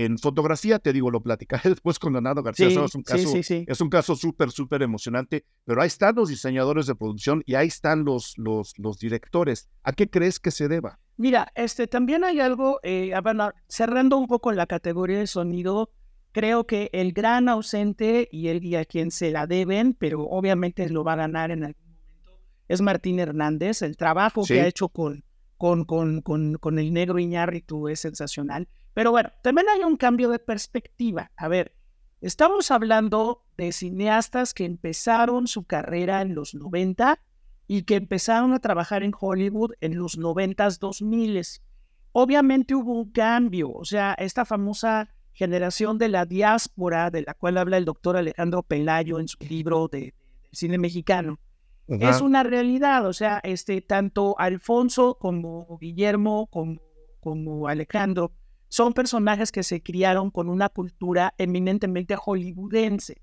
En fotografía, te digo, lo platicaré después con Leonardo García. es un caso, es un caso súper, súper emocionante. Pero ahí están los diseñadores de producción y ahí están los, los, los directores. ¿A qué crees que se deba? Mira, este, también hay algo, eh, cerrando un poco la categoría de sonido, creo que el gran ausente y el a quien se la deben, pero obviamente lo va a ganar en algún momento, es Martín Hernández. El trabajo que ha hecho con, con, con, con, con el negro Iñárritu es sensacional. Pero bueno, también hay un cambio de perspectiva. A ver, estamos hablando de cineastas que empezaron su carrera en los 90 y que empezaron a trabajar en Hollywood en los 90s, 2000 Obviamente hubo un cambio, o sea, esta famosa generación de la diáspora, de la cual habla el doctor Alejandro Pelayo en su libro de, cine mexicano, es una realidad. O sea, este, tanto Alfonso como Guillermo como, como Alejandro son personajes que se criaron con una cultura eminentemente hollywoodense.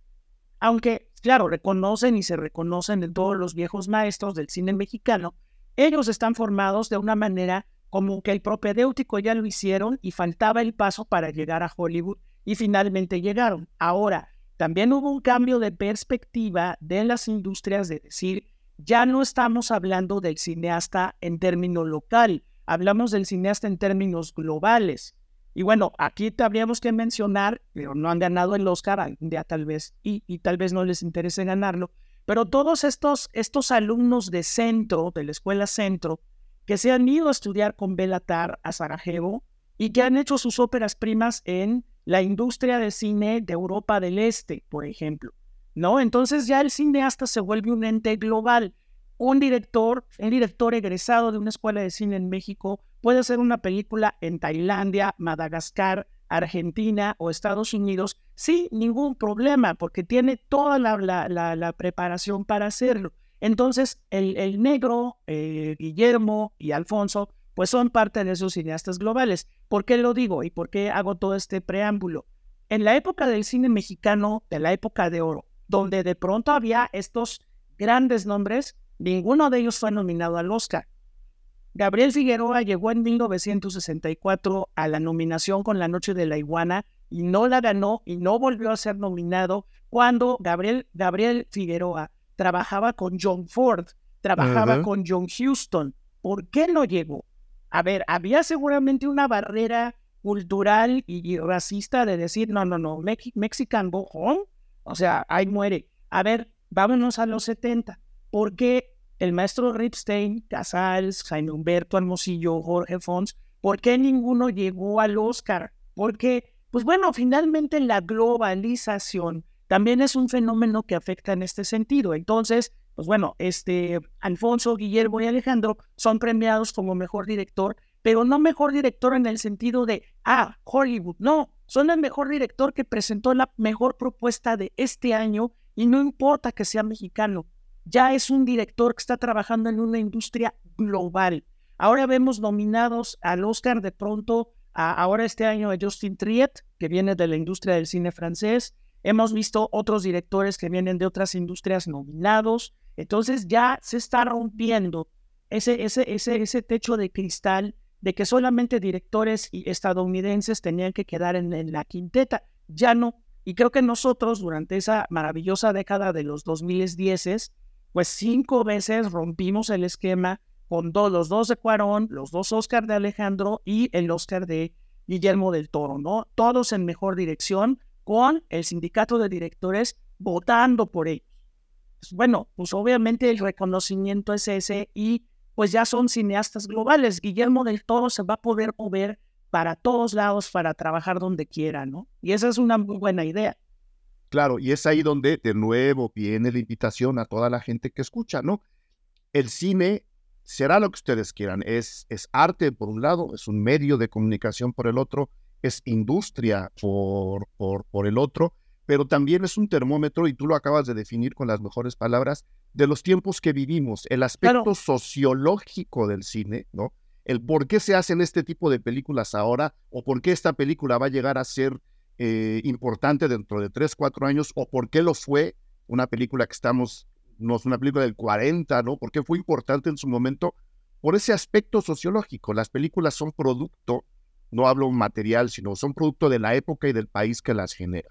Aunque, claro, reconocen y se reconocen en todos los viejos maestros del cine mexicano, ellos están formados de una manera como que el propedéutico ya lo hicieron y faltaba el paso para llegar a Hollywood y finalmente llegaron. Ahora, también hubo un cambio de perspectiva de las industrias de decir, ya no estamos hablando del cineasta en término local, hablamos del cineasta en términos globales. Y bueno, aquí tendríamos que mencionar, pero no han ganado el Oscar, algún tal vez, y, y tal vez no les interese ganarlo, pero todos estos, estos alumnos de centro, de la escuela centro, que se han ido a estudiar con Belatar a Sarajevo y que han hecho sus óperas primas en la industria de cine de Europa del Este, por ejemplo. ¿No? Entonces ya el cineasta se vuelve un ente global. Un director, un director egresado de una escuela de cine en México puede hacer una película en Tailandia, Madagascar, Argentina o Estados Unidos sin ningún problema, porque tiene toda la, la preparación para hacerlo. Entonces, el, negro, eh, Guillermo y Alfonso, pues son parte de esos cineastas globales. ¿Por qué lo digo y por qué hago todo este preámbulo? En la época del cine mexicano, de la época de oro, donde de pronto había estos grandes nombres, ninguno de ellos fue nominado al Oscar. Gabriel Figueroa llegó en 1964 a la nominación con La Noche de la Iguana y no la ganó y no volvió a ser nominado cuando Gabriel, Gabriel Figueroa trabajaba con John Ford, trabajaba con John Houston. ¿Por qué no llegó? A ver, había seguramente una barrera cultural y, racista de decir, no, no, no, Mexican go home. O sea, ahí muere. A ver, vámonos a los 70. ¿Por qué el maestro Ripstein, Casals, Jaime Humberto Almosillo, Jorge Fons, por qué ninguno llegó al Oscar? Porque, pues bueno, finalmente la globalización también es un fenómeno que afecta en este sentido. Entonces, pues bueno, este Alfonso, Guillermo y Alejandro son premiados como mejor director, pero no mejor director en el sentido de, ah, Hollywood, no, son el mejor director que presentó la mejor propuesta de este año y no importa que sea mexicano, ya es un director que está trabajando en una industria global. Ahora vemos nominados al Oscar de pronto, ahora este año a Justin Triet, que viene de la industria del cine francés, Hemos visto otros directores que vienen de otras industrias nominados. Entonces ya se está rompiendo ese, ese, ese, ese techo de cristal de que solamente directores estadounidenses tenían que quedar en, la quinteta. Ya no. Y creo que nosotros durante esa maravillosa década de los 2010, pues cinco veces rompimos el esquema con los dos de Cuarón, los dos Oscar de Alejandro y el Oscar de Guillermo del Toro, ¿no? Todos en mejor dirección, con el sindicato de directores votando por ellos. Pues, bueno, pues obviamente el reconocimiento es ese y pues ya son cineastas globales. Guillermo del Toro se va a poder mover para todos lados para trabajar donde quiera, ¿no? Y esa es una muy buena idea. Claro, y es ahí donde de nuevo viene la invitación a toda la gente que escucha, ¿no? El cine será lo que ustedes quieran. Es, es arte por un lado, es un medio de comunicación por el otro, es industria por, por, por el otro, pero también es un termómetro, y tú lo acabas de definir con las mejores palabras, de los tiempos que vivimos, el aspecto sociológico del cine, ¿no? El por qué se hacen este tipo de películas ahora o por qué esta película va a llegar a ser eh, importante dentro de tres, cuatro años o por qué lo fue, una película que estamos, no es una película del 40, ¿no? ¿Por qué fue importante en su momento? Por ese aspecto sociológico. Las películas son producto, no hablo material, sino son producto de la época y del país que las genera.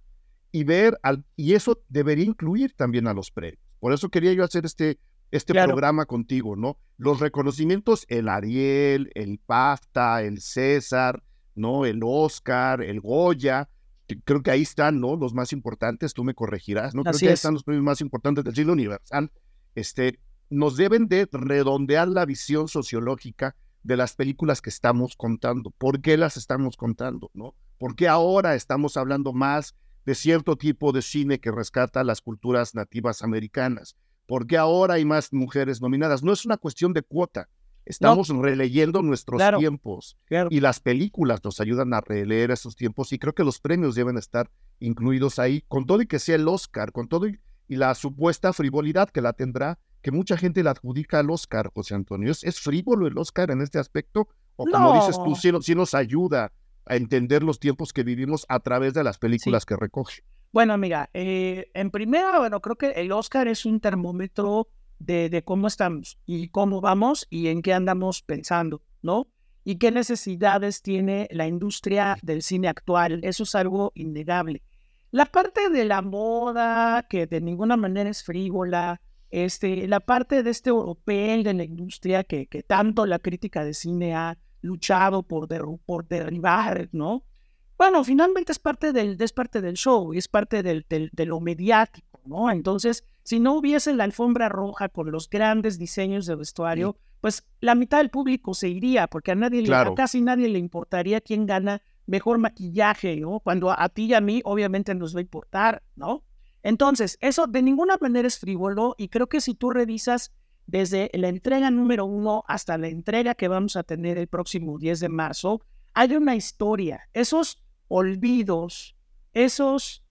Y ver, al, y eso debería incluir también a los premios. Por eso quería yo hacer este, este programa contigo, ¿no? Los reconocimientos, el Ariel, el PAFTA, el César, ¿no? El Oscar, el Goya, creo que ahí están, ¿no? Los más importantes, tú me corregirás, ¿no? Creo que ahí están los premios más importantes del cine universal. Este, nos deben de redondear la visión sociológica de las películas que estamos contando. ¿Por qué las estamos contando, no? ¿Por qué ahora estamos hablando más de cierto tipo de cine que rescata las culturas nativas americanas? ¿Por qué ahora hay más mujeres nominadas? No es una cuestión de cuota, Estamos releyendo nuestros tiempos y las películas nos ayudan a releer esos tiempos y creo que los premios deben estar incluidos ahí, con todo y que sea el Oscar, con todo y, la supuesta frivolidad que la tendrá, que mucha gente la adjudica al Oscar, José Antonio. ¿Es, frívolo el Oscar en este aspecto? O como dices tú, sí, nos ayuda a entender los tiempos que vivimos a través de las películas que recoge. Bueno, amiga, eh, en primera, bueno, creo que el Oscar es un termómetro de, cómo estamos y cómo vamos y en qué andamos pensando, ¿no? Y qué necesidades tiene la industria del cine actual. Eso es algo innegable. La parte de la moda, que de ninguna manera es frívola, este, la parte de este europeo de la industria que, que tanto la crítica de cine ha luchado por, por derribar, ¿no? Bueno, finalmente es parte del, es parte del show y es parte del, del, de lo mediático, ¿no? Entonces, si no hubiese la alfombra roja con los grandes diseños de vestuario, pues la mitad del público se iría, porque a nadie le, casi nadie le importaría quién gana mejor maquillaje, ¿no? Cuando a, ti y a mí obviamente nos va a importar, ¿no? Entonces, eso de ninguna manera es frívolo y creo que si tú revisas desde la entrega número uno hasta la entrega que vamos a tener el próximo 10 de marzo, hay una historia. Esos olvidos, esos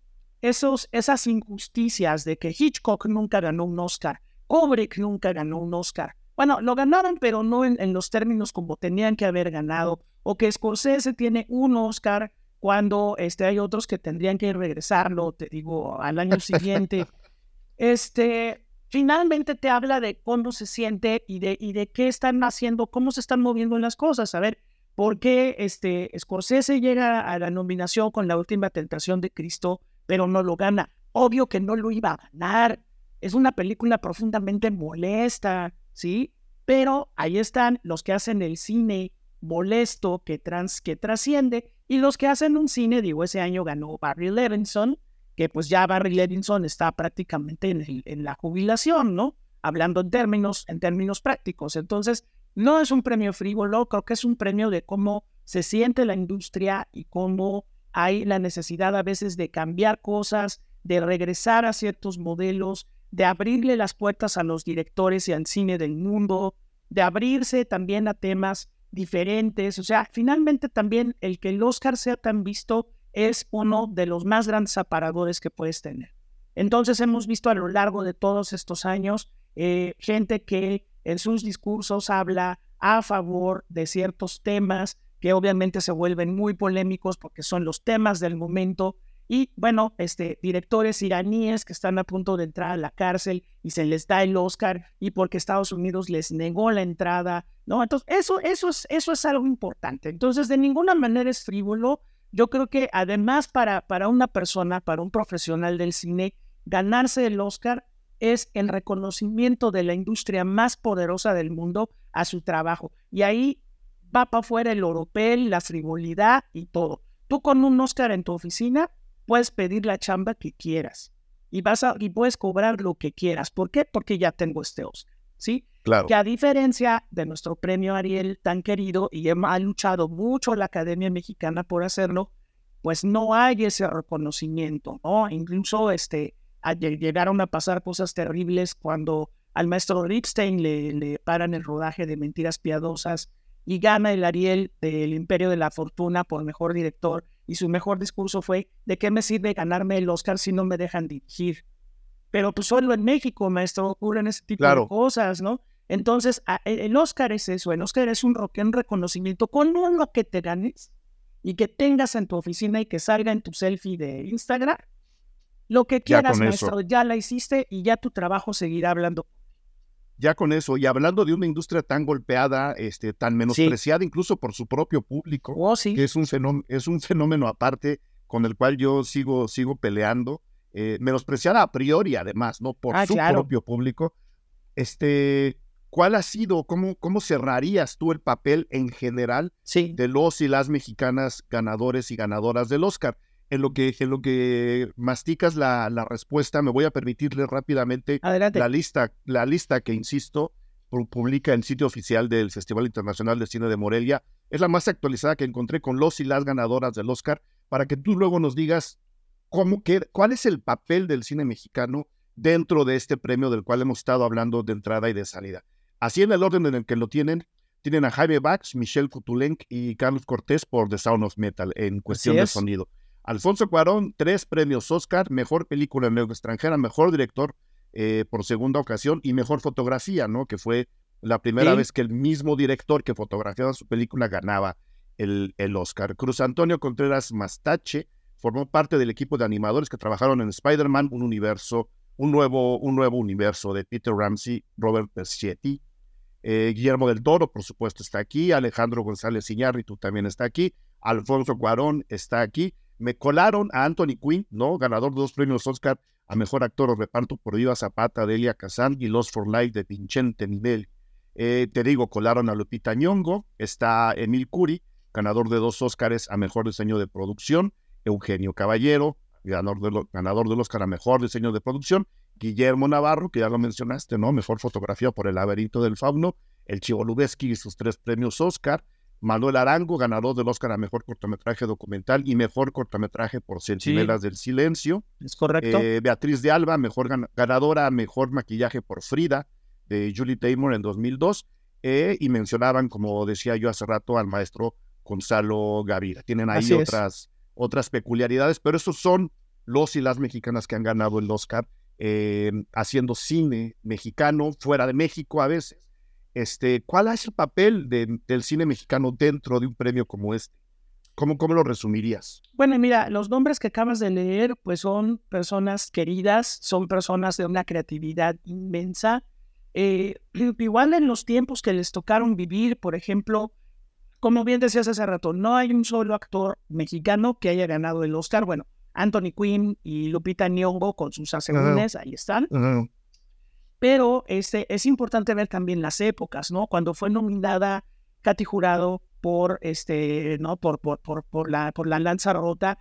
esos, esas injusticias de que Hitchcock nunca ganó un Oscar, Kubrick nunca ganó un Oscar. Bueno, lo ganaron, pero no en, los términos como tenían que haber ganado, o que Scorsese tiene un Oscar cuando este, hay otros que tendrían que regresarlo, te digo, al año siguiente. este, finalmente te habla de cómo se siente y de, y de qué están haciendo, cómo se están moviendo las cosas. A ver, ¿por qué este, Scorsese llega a la nominación con La Última Tentación de Cristo? Pero no lo gana. Obvio que no lo iba a ganar. Es una película profundamente molesta, ¿sí? Pero ahí están los que hacen el cine molesto que, trans, que trasciende y los que hacen un cine, digo, ese año ganó Barry Levinson, que pues ya Barry Levinson está prácticamente en, en la jubilación, ¿no? Hablando en términos, en términos prácticos. Entonces, no es un premio frívolo, creo que es un premio de cómo se siente la industria y cómo hay la necesidad a veces de cambiar cosas, de regresar a ciertos modelos, de abrirle las puertas a los directores y al cine del mundo, de abrirse también a temas diferentes. O sea, finalmente también el que el Oscar sea tan visto es uno de los más grandes aparadores que puedes tener. Entonces hemos visto a lo largo de todos estos años eh, gente que en sus discursos habla a favor de ciertos temas, que obviamente se vuelven muy polémicos porque son los temas del momento. Y bueno, este, directores iraníes que están a punto de entrar a la cárcel y se les da el Oscar y porque Estados Unidos les negó la entrada, ¿no? Entonces, eso, eso, es, eso es algo importante. Entonces, de ninguna manera es frívolo. Yo creo que además para, para una persona, para un profesional del cine, ganarse el Oscar es el reconocimiento de la industria más poderosa del mundo a su trabajo. Y ahí va para afuera el oropel, la frivolidad y todo. Tú con un Oscar en tu oficina puedes pedir la chamba que quieras y vas a, y puedes cobrar lo que quieras. ¿Por qué? Porque ya tengo este Oscar, ¿sí? Claro. Que a diferencia de nuestro premio Ariel tan querido y ha luchado mucho la Academia Mexicana por hacerlo, pues no hay ese reconocimiento, ¿no? Incluso este, llegaron a pasar cosas terribles cuando al maestro Ripstein le, le paran el rodaje de Mentiras Piadosas y gana el Ariel del Imperio de la Fortuna por mejor director. Y su mejor discurso fue, ¿de qué me sirve ganarme el Oscar si no me dejan dirigir? Pero pues solo en México, maestro, ocurren ese tipo de cosas, ¿no? Entonces, e, el Oscar es eso, el Oscar es un, un reconocimiento con lo que te ganes, y que tengas en tu oficina y que salga en tu selfie de Instagram, lo que quieras, maestro, ya la hiciste y ya tu trabajo seguirá hablando. Ya con eso, y hablando de una industria tan golpeada, este, tan menospreciada incluso por su propio público, oh, sí. que es un, fenómeno, es un fenómeno aparte con el cual yo sigo, sigo peleando, eh, menospreciada a priori además, ¿no? Por ah, su propio público. Este, ¿Cuál ha sido, cómo, cómo cerrarías tú el papel en general de los y las mexicanas ganadores y ganadoras del Oscar? En lo que, en lo que masticas la, la respuesta, me voy a permitirle rápidamente la lista, la lista que, insisto, publica el sitio oficial del Festival Internacional de Cine de Morelia. Es la más actualizada que encontré con los y las ganadoras del Oscar, para que tú luego nos digas cómo, qué, cuál es el papel del cine mexicano dentro de este premio del cual hemos estado hablando de entrada y de salida. Así en el orden en el que lo tienen, tienen a Jaime Bax, Michelle Kutulenk y Carlos Cortés por The Sound of Metal en cuestión de sonido. Alfonso Cuarón, tres premios Oscar, mejor película en lengua extranjera, mejor director eh, por segunda ocasión y mejor fotografía, ¿no? Que fue la primera vez que el mismo director que fotografiaba su película ganaba el, el Oscar. Cruz Antonio Contreras Mastache formó parte del equipo de animadores que trabajaron en Spider-Man, un universo, un nuevo, un nuevo universo de Peter Ramsey, Robert Pescetti, eh, Guillermo del Toro, por supuesto, está aquí. Alejandro González Iñárritu también está aquí. Alfonso Cuarón está aquí. Me colaron a Anthony Quinn, ¿no? Ganador de dos premios Oscar a Mejor Actor o Reparto por Viva Zapata, Delia Kazan y Lost for Life de Vincente Nivel. Eh, te digo, colaron a Lupita Nyong'o. Está Emil Curi, ganador de dos Oscars a Mejor Diseño de Producción. Eugenio Caballero, ganador, de ganador del Oscar a Mejor Diseño de Producción. Guillermo Navarro, que ya lo mencionaste, ¿no? Mejor fotografía por El laberinto del fauno, el Chivo Lubeski y sus tres premios Oscar, Manuel Arango, ganador del Oscar a Mejor Cortometraje Documental y Mejor Cortometraje por Centinelas del Silencio. Es correcto. Eh, Beatriz de Alba, mejor ganadora a Mejor Maquillaje por Frida, de Julie Taymor en 2002. Eh, y mencionaban, como decía yo hace rato, al maestro Gonzalo Gavira. Tienen ahí otras, otras peculiaridades, pero esos son los y las mexicanas que han ganado el Oscar eh, haciendo cine mexicano fuera de México a veces. Este, ¿Cuál es el papel del cine mexicano dentro de un premio como este? ¿Cómo, ¿Cómo lo resumirías? Bueno, mira, los nombres que acabas de leer, pues son personas queridas, son personas de una creatividad inmensa. Eh, igual en los tiempos que les tocaron vivir, por ejemplo, como bien decías hace rato, no hay un solo actor mexicano que haya ganado el Oscar. Bueno, Anthony Quinn y Lupita Nyong'o con sus asegúnes, ahí están. Pero este, es importante ver también las épocas, ¿no? Cuando fue nominada Katy Jurado por, este, ¿no? por, por, por, por, la, por la lanza rota,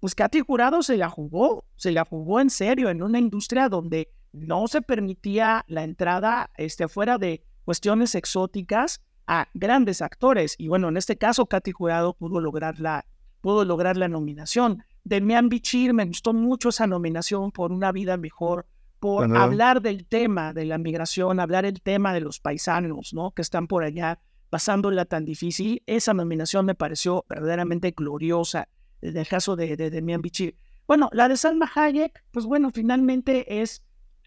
pues Katy Jurado se la jugó, se la jugó en serio en una industria donde no se permitía la entrada este, fuera de cuestiones exóticas a grandes actores. Y bueno, en este caso, Katy Jurado pudo lograr la, pudo lograr la nominación. Bichir, me gustó mucho esa nominación por una vida mejor, por hablar del tema de la migración, hablar el tema de los paisanos, ¿no? Que están por allá pasándola tan difícil. Esa nominación me pareció verdaderamente gloriosa, en el caso de, de Demian Bichir. Bueno, la de Salma Hayek, pues bueno, finalmente es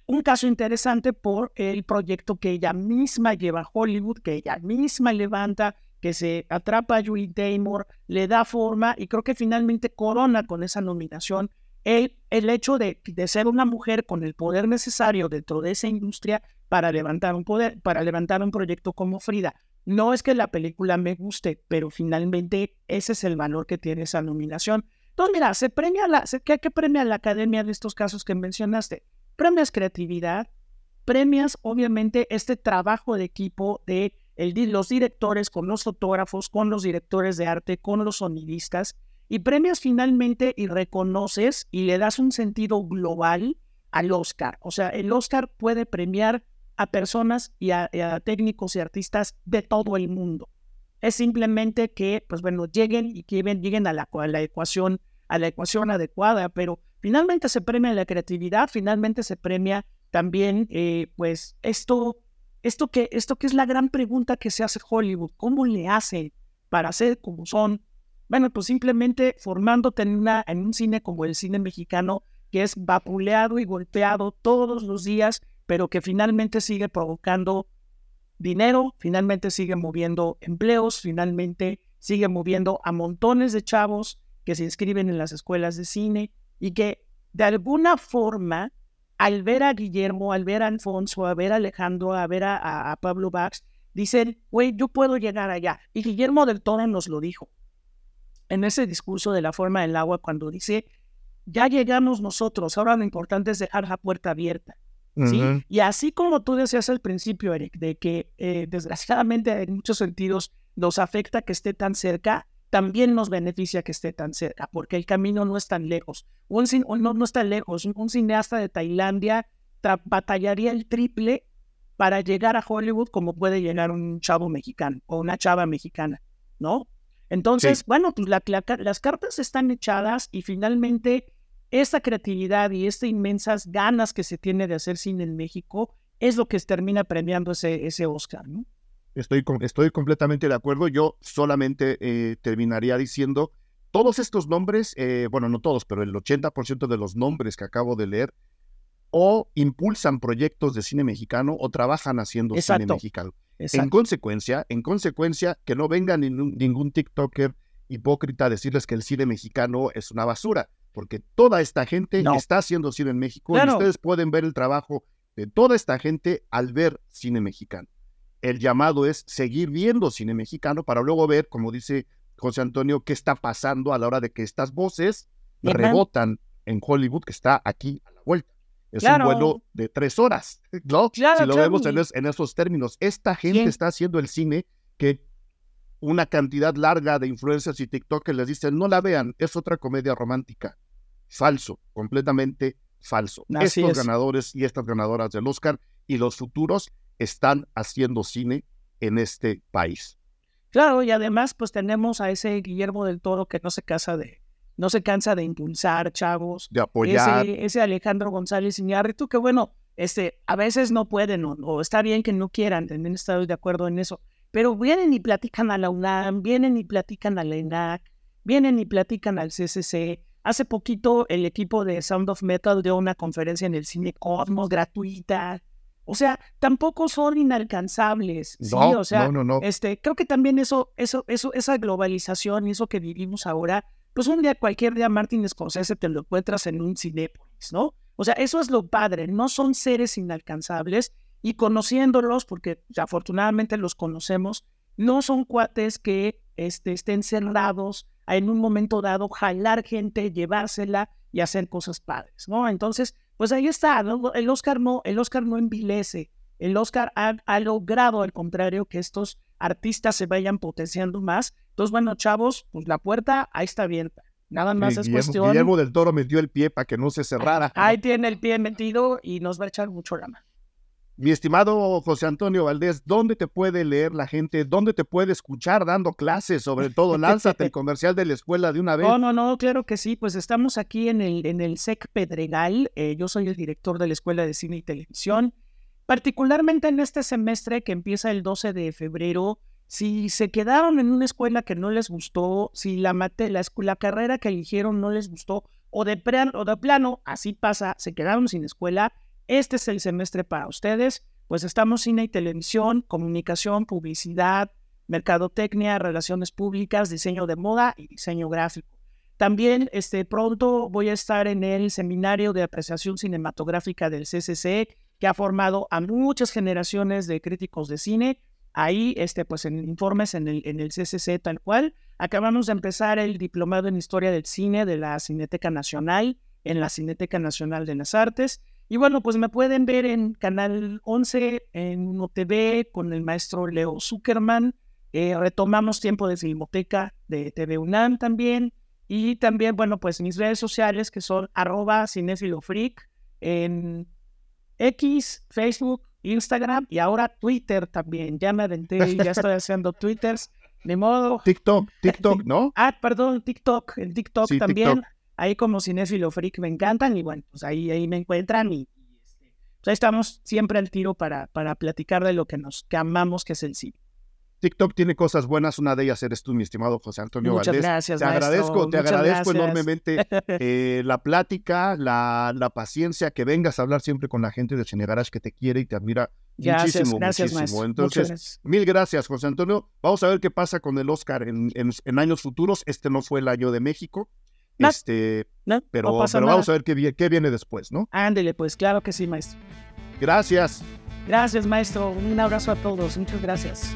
un caso interesante por el proyecto que ella misma lleva a Hollywood, que ella misma levanta, que se atrapa a Julie Taymor, le da forma y creo que finalmente corona con esa nominación el, hecho de, ser una mujer con el poder necesario dentro de esa industria para levantar un poder, para levantar un proyecto como Frida. No es que la película me guste, pero finalmente ese es el valor que tiene esa nominación. Entonces, mira, se premia la, ¿qué, ¿qué premia la academia de estos casos que mencionaste? Premias creatividad, premias obviamente este trabajo de equipo de los directores, con los fotógrafos, con los directores de arte, con los sonidistas, y premias finalmente y reconoces y le das un sentido global al Oscar. O sea, el Oscar puede premiar a personas y a, técnicos y artistas de todo el mundo. Es simplemente que, pues bueno, lleguen y que lleguen a la, a la ecuación, a la ecuación adecuada, pero finalmente se premia la creatividad, finalmente se premia también, eh, pues, esto esto que, esto que es la gran pregunta que se hace Hollywood, ¿cómo le hace para ser como son? Bueno, pues simplemente formándote en, una, en un cine como el cine mexicano, que es vapuleado y golpeado todos los días, pero que finalmente sigue provocando dinero, finalmente sigue moviendo empleos, finalmente sigue moviendo a montones de chavos que se inscriben en las escuelas de cine y que de alguna forma, al ver a Guillermo, al ver a Alfonso, a ver a Alejandro, a ver a, Pablo Bax, dicen, güey, yo puedo llegar allá. Y Guillermo del Toro nos lo dijo en ese discurso de la forma del agua cuando dice, ya llegamos nosotros, ahora lo importante es dejar la puerta abierta. ¿sí? Y así como tú decías al principio, Eric, de que eh, desgraciadamente en muchos sentidos nos afecta que esté tan cerca, también nos beneficia que esté tan cerca, porque el camino no es tan lejos. Un, no, no está lejos. Un, cineasta de Tailandia batallaría el triple para llegar a Hollywood como puede llegar un chavo mexicano o una chava mexicana, ¿no? Entonces, bueno, pues las cartas están echadas y finalmente esta creatividad y estas inmensas ganas que se tiene de hacer cine en México es lo que termina premiando ese, ese Oscar, ¿no? Estoy, estoy completamente de acuerdo. Yo solamente eh, terminaría diciendo, todos estos nombres, eh, bueno, no todos, pero el 80% de los nombres que acabo de leer, o impulsan proyectos de cine mexicano o trabajan haciendo cine mexicano. En consecuencia, en consecuencia, que no venga ningún, ningún TikToker hipócrita a decirles que el cine mexicano es una basura, porque toda esta gente está haciendo cine en México y ustedes pueden ver el trabajo de toda esta gente al ver cine mexicano. El llamado es seguir viendo cine mexicano para luego ver, como dice José Antonio, qué está pasando a la hora de que estas voces rebotan en Hollywood, que está aquí a la vuelta. Es un vuelo de tres horas, ¿no? si lo vemos en, esos términos. Esta gente está haciendo el cine que una cantidad larga de influencers y TikTokers les dicen, no la vean, es otra comedia romántica. Falso, completamente falso. Estos ganadores y estas ganadoras del Oscar y los futuros están haciendo cine en este país. Claro, y además pues tenemos a ese Guillermo del Toro que no se cansa de, no se cansa de impulsar, chavos. De apoyar. Ese, Alejandro González Iñárritu, que bueno, este, a veces no pueden o, está bien que no quieran, también estoy de acuerdo en eso, pero vienen y platican a la UNAM, vienen y platican a la ENAC, vienen y platican al CCC. Hace poquito el equipo de Sound of Metal dio una conferencia en el Cine Cosmos gratuita. O sea, tampoco son inalcanzables. Sí, o sea, no, no, este, creo que también eso, eso, eso, esa globalización y eso que vivimos ahora, pues un día, cualquier día, Martin Scorsese te lo encuentras en un Cinépolis, ¿no? O sea, eso es lo padre, no son seres inalcanzables y conociéndolos, porque afortunadamente los conocemos, no son cuates que este, estén cerrados a en un momento dado jalar gente, llevársela y hacer cosas padres, ¿no? Entonces, pues ahí está, el Oscar no, el Oscar no envilece, el Oscar ha, logrado al contrario que estos artistas se vayan potenciando más. Entonces, bueno, chavos, pues la puerta ahí está abierta. Nada más es cuestión. Guillermo del Toro metió el pie para que no se cerrara. Ahí tiene el pie metido y nos va a echar mucho la mano. Mi estimado José Antonio Valdés, ¿dónde te puede leer la gente? ¿Dónde te puede escuchar dando clases? Sobre todo, lánzate el comercial de la escuela de una vez. No, no, no, claro que sí. Pues estamos aquí en el, en el SEC Pedregal. Eh, yo soy el director de la Escuela de Cine y Televisión. Particularmente en este semestre que empieza el 12 de febrero, si se quedaron en una escuela que no les gustó, si la, la, carrera que eligieron no les gustó, o de, o de plano, así pasa, se quedaron sin escuela, este es el semestre para ustedes, pues estamos cine y televisión, comunicación, publicidad, mercadotecnia, relaciones públicas, diseño de moda y diseño gráfico. También este, pronto voy a estar en el seminario de apreciación cinematográfica del CCC, que ha formado a muchas generaciones de críticos de cine. Ahí, este, pues en informes en el, en CCC tal cual. Acabamos de empezar el diplomado en Historia del Cine de la Cineteca Nacional, en la Cineteca Nacional de las Artes. Y bueno, pues me pueden ver en Canal 11, en UNOTV, con el maestro Leo Zuckerman. Eh, retomamos tiempo de Filmoteca de TV UNAM también. Y también, bueno, pues mis redes sociales que son arroba cinefilofreak en X, Facebook, Instagram y ahora Twitter también. Ya me aventé y ya estoy haciendo Twitters. De modo. TikTok, TikTok, ¿no? Ah, perdón, TikTok. En TikTok también ahí como cinéfilo freak me encantan y bueno, pues ahí, ahí me encuentran y, este, pues ahí estamos siempre al tiro para, para platicar de lo que nos que amamos, que es el cine. TikTok tiene cosas buenas, una de ellas eres tú, mi estimado José Antonio Muchas gracias, Te agradezco, te agradezco enormemente eh, la plática, la, la, paciencia, que vengas a hablar siempre con la gente de Cine que te quiere y te admira muchísimo, muchísimo. Entonces, mil gracias, José Antonio. Vamos a ver qué pasa con el Oscar en, en, años futuros. Este no fue el año de México. este, pero, vamos a ver qué, qué viene después, ¿no? Ándele, pues claro que sí, maestro. Gracias. Gracias, maestro. Un abrazo a todos. Muchas gracias.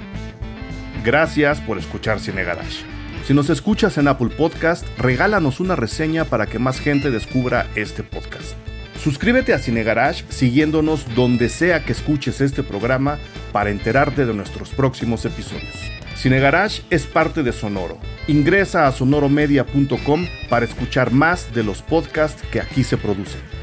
Gracias por escuchar Cine Garage. Si nos escuchas en Apple Podcast, regálanos una reseña para que más gente descubra este podcast. Suscríbete a Cine Garage siguiéndonos donde sea que escuches este programa para enterarte de nuestros próximos episodios. Cine Garage es parte de Sonoro. Ingresa a sonoromedia.com para escuchar más de los podcasts que aquí se producen.